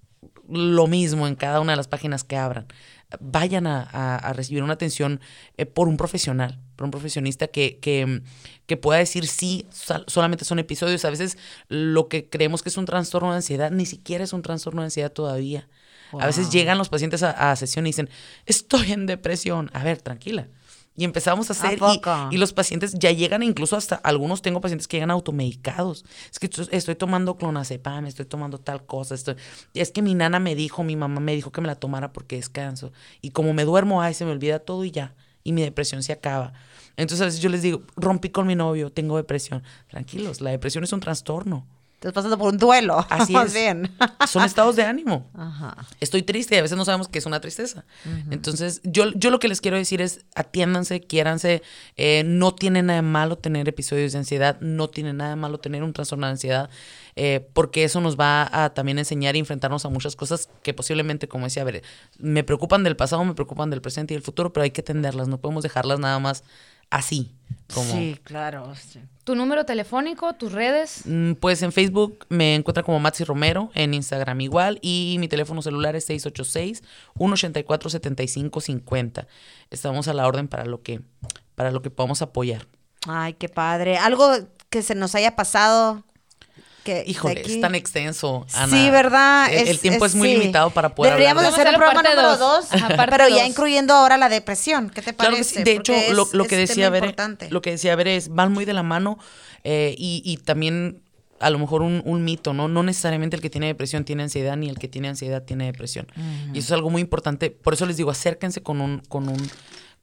lo mismo en cada una de las páginas que abran. Vayan a, a- a recibir una atención eh, por un profesional, por un profesionista que, que, que pueda decir sí, sol- solamente son episodios. A veces lo que creemos que es un trastorno de ansiedad ni siquiera es un trastorno de ansiedad todavía. A veces llegan los pacientes a, a sesión y dicen, estoy en depresión. A ver, tranquila. Y empezamos a hacer, y, los pacientes ya llegan, incluso hasta algunos tengo pacientes que llegan automedicados. Es que estoy, estoy tomando clonazepam, estoy tomando tal cosa, estoy, es que mi nana me dijo, mi mamá me dijo que me la tomara porque descanso. Y como me duermo, ay, se me olvida todo y ya. Y mi depresión se acaba. Entonces a veces yo les digo, rompí con mi novio, tengo depresión. Tranquilos, la depresión es un trastorno. Estás pasando por un duelo. Así Más es. bien. Son estados de ánimo Ajá. estoy triste y a veces no sabemos qué es una tristeza. Entonces, yo, yo lo que les quiero decir es atiéndanse, quiéranse, eh, no tiene nada de malo tener episodios de ansiedad, no tiene nada de malo tener un trastorno de ansiedad, eh, porque eso nos va a también enseñar y enfrentarnos a muchas cosas que posiblemente, como decía, a ver, me preocupan del pasado, me preocupan del presente y del futuro, pero hay que atenderlas, no podemos dejarlas nada más así. Como, Sí, claro. sí. Tu número telefónico, tus redes. Mm, Pues en Facebook me encuentra como Maxi Romero, en Instagram igual, y mi teléfono celular es 686-184-7550. Estamos a la orden para lo que, para lo que podamos apoyar. Ay, qué padre. Algo que se nos haya pasado. Que de Híjole, aquí- es tan extenso, Ana. Sí, ¿verdad? El, el tiempo es, muy sí. limitado para poder Deberíamos hablar. hacer un a programa hacer número dos, dos. Ajá, pero ya incluyendo ahora la depresión. ¿Qué te Claro parece? que sí. De hecho, Porque lo, es- lo que es decía importante. lo que decía Bere es, van muy de la mano eh, y, y también a lo mejor un, un mito, ¿no? No necesariamente el que tiene depresión tiene ansiedad, ni el que tiene ansiedad tiene depresión. Y eso es algo muy importante. Por eso les digo, acérquense con un, con un,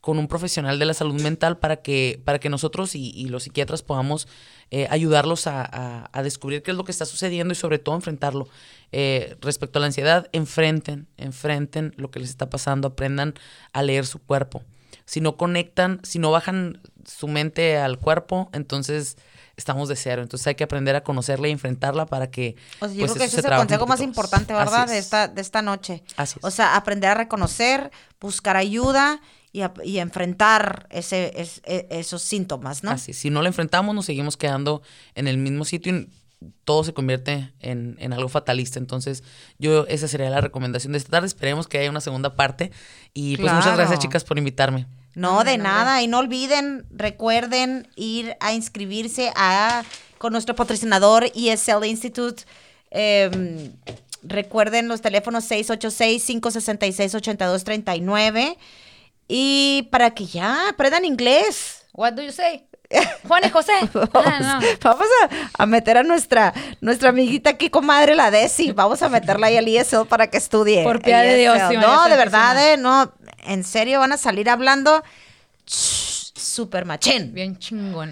con un profesional de la salud mental para que, para que nosotros y, y los psiquiatras podamos eh, ayudarlos a, a- a descubrir qué es lo que está sucediendo y sobre todo enfrentarlo. Eh, respecto a la ansiedad, enfrenten, enfrenten lo que les está pasando, aprendan a leer su cuerpo. Si no conectan, si no bajan su mente al cuerpo, entonces estamos de cero. Entonces hay que aprender a conocerla y enfrentarla para que... O sea, yo pues, creo que ese es el consejo más importante, ¿verdad? De es. esta, de esta noche. Así es. O sea, aprender a reconocer, buscar ayuda y, a- y enfrentar ese, es- e- esos síntomas, ¿no? Así, si no la enfrentamos, nos seguimos quedando en el mismo sitio y todo se convierte en, en algo fatalista. Entonces, yo, esa sería la recomendación de esta tarde. Esperemos que haya una segunda parte. Y pues muchas gracias, chicas, por invitarme. No, de nada. Y no olviden, recuerden ir a inscribirse a, con nuestro patrocinador ESL Institute. Em, recuerden los teléfonos 686-566-8239. Y para que ya aprendan inglés. What do you say? Juan y José. Ah, no. Vamos a, a meter a nuestra, nuestra amiguita aquí, comadre, la Desi. Vamos a meterla ahí al ESL para que estudie. Por piedad de Dios, sí, No, de verdad, eh, no. En serio, van a salir hablando súper machén. Bien chingón.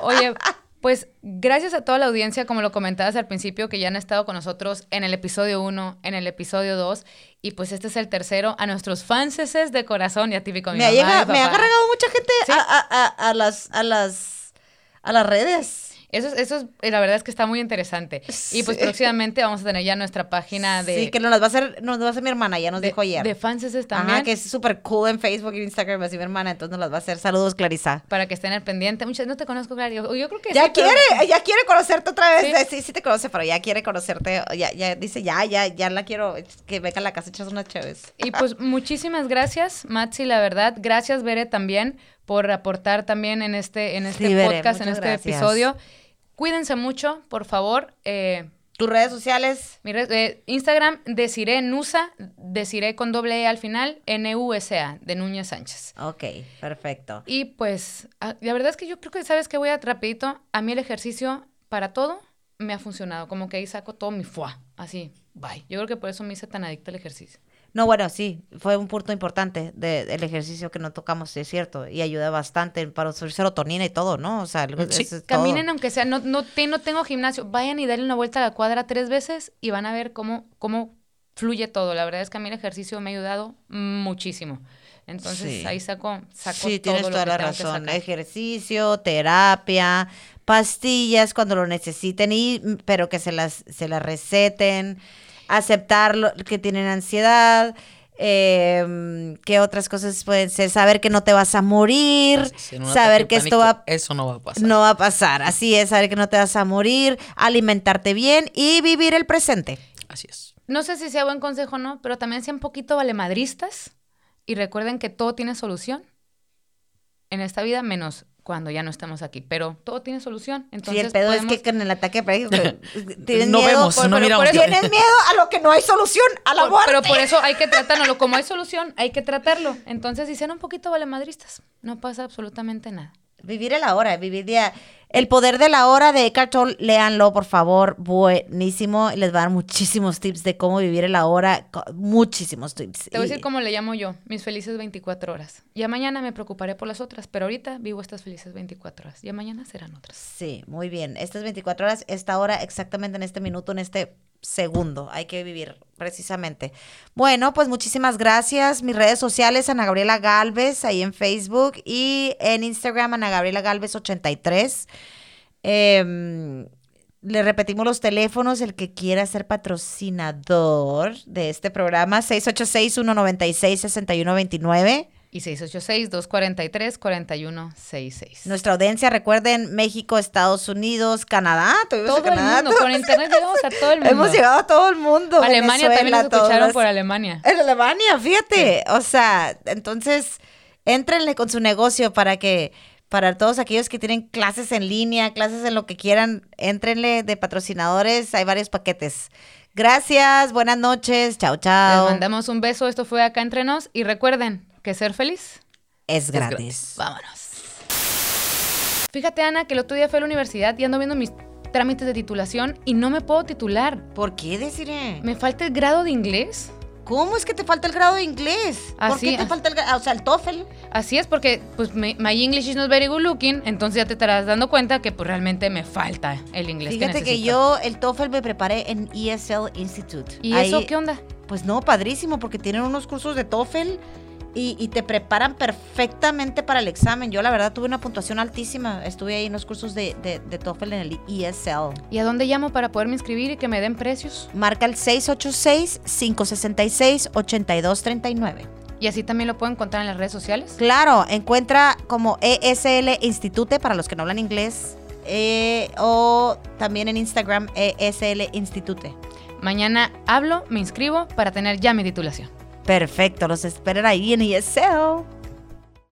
Oye, pues gracias a toda la audiencia, como lo comentabas al principio, que ya han estado con nosotros en el episodio 1, en el episodio 2, y pues este es el tercero, a nuestros fanses de corazón y a típico mi Me ha, mamá, llegado- mi me ha cargado mucha gente Sí. a, a- a- a las, a, las, a las redes. Eso, es- eso es, eh, la verdad es que está muy interesante. Y pues Sí. próximamente vamos a tener ya nuestra página de... sí, que nos las va a hacer, nos va a hacer mi hermana, ya nos de, dijo ayer. de fanses también. Ajá, que es súper cool en Facebook y Instagram, así mi hermana, entonces nos las va a hacer. Saludos, Clarisa. Para que estén al pendiente. Muchas, no te conozco, Clary. Yo, yo creo que Ya sí, pero- quiere, ya quiere conocerte otra vez. Sí. Sí. sí, te conoce, pero ya quiere conocerte. Ya, ya dice, ya, ya, ya la quiero. Que venga a la casa, echas unas chéves. Y pues muchísimas gracias, Matsi, la verdad. Gracias, Bere, también por aportar también en este, en este Sí, Bere, podcast, en este gracias. episodio. Cuídense mucho, por favor. Eh, Tus redes sociales. mi red- eh, Instagram, Desiree Nusa, Desiree con doble E al final, N-U-S-A, de Núñez Sánchez. Ok, perfecto. Y pues, ah, la verdad es que yo creo que, ¿sabes que Voy a rapidito. A mí el ejercicio, para todo, me ha funcionado. Como que ahí saco todo mi fuá, así, bye. Yo creo que por eso me hice tan adicta al ejercicio. No, bueno, sí, fue un punto importante de- del ejercicio que no tocamos, es cierto, y ayuda bastante para subir serotonina y todo, ¿no? O sea, Sí. todo. Caminen aunque sea, no, no, te- no tengo gimnasio, vayan y denle una vuelta a la cuadra tres veces y van a ver cómo, cómo fluye todo. La verdad es que a mí el ejercicio me ha ayudado muchísimo. Entonces Sí. ahí saco, saco Sí, todo tienes lo toda que la tengo razón. Ejercicio, terapia, pastillas cuando lo necesiten, y, pero que se las, se las receten, aceptar lo- que tienen ansiedad. eh, ¿Qué otras cosas pueden ser? Saber que no te vas a morir, Si saber que esto va, Eso no va a pasar. no va a pasar. Así es, saber que no te vas a morir, alimentarte bien y vivir el presente. Así es. No sé si sea buen consejo o no, pero también sean un poquito valemadristas y recuerden que todo tiene solución en esta vida, menos cuando ya no estamos aquí. Pero todo tiene solución. Entonces sí, el pedo podemos- es que con el ataque tienes No miedo, vemos, por- no pero miramos. tienes miedo a lo que no hay solución, a la Por- muerte. pero por eso hay que tratarlo. Como hay solución, hay que tratarlo. Entonces, si sean un poquito valemadristas, no pasa absolutamente nada. Vivir el ahora, vivir día. El poder de la hora de Eckhart Tolle, léanlo, por favor. Buenísimo. Les va a dar muchísimos tips de cómo vivir el ahora. Muchísimos tips. Te voy a decir cómo le llamo yo, mis felices 24 horas. Ya mañana me preocuparé por las otras, pero ahorita vivo estas felices 24 horas. Ya mañana serán otras. Sí, muy bien. Estas 24 horas, esta hora, exactamente en este minuto, en este segundo. Hay que vivir precisamente. Bueno, pues muchísimas gracias. Mis redes sociales, Ana Gabriela Galvez, ahí en Facebook y en Instagram, Ana Gabriela Galvez 83. Em, le repetimos los teléfonos, el que quiera ser patrocinador de este programa, 686-196-6129. Y 686-243-4166. Nuestra audiencia, recuerden, México, Estados Unidos, Canadá. tuvimos a Todo el Canadá, mundo, con internet llegamos a todo el mundo. Hemos llegado a todo el mundo. Alemania también nos escucharon por Alemania. En Alemania, fíjate. O sea, entonces, éntrenle con su negocio para que, para todos aquellos que tienen clases en línea, clases en lo que quieran, éntrenle de patrocinadores. Hay varios paquetes. Gracias, buenas noches. Chao, Les chao. mandamos un beso, esto fue acá entre nos. Y recuerden que ser feliz, Es gratis. gratis. vámonos. Fíjate, Ana, que el otro día fui a la universidad y ando viendo mis trámites de titulación y no me puedo titular. ¿Por qué, Desiree? ¿Me falta el grado de inglés? ¿Cómo es que te falta el grado de inglés? ¿Por Así, qué te falta el grado? O sea, el TOEFL. Así es porque pues my, my English is not very good looking, entonces ya te estarás dando cuenta que pues realmente me falta el inglés Fíjate que, yo el TOEFL me preparé en ESL Institute. ¿Y Ahí- eso qué onda? Pues no, padrísimo, porque tienen unos cursos de TOEFL y, y te preparan perfectamente para el examen. Yo la verdad tuve una puntuación altísima. Estuve ahí en los cursos de, de, de TOEFL en el ESL. ¿Y a dónde llamo para poderme inscribir y que me den precios? Marca el 686-566-8239. Y así también lo puedo encontrar en las redes sociales. Claro, encuentra como ESL Institute para los que no hablan inglés eh, o también en Instagram ESL Institute. Mañana hablo, me inscribo para tener ya mi titulación. Perfecto, los esperen ahí en ESL.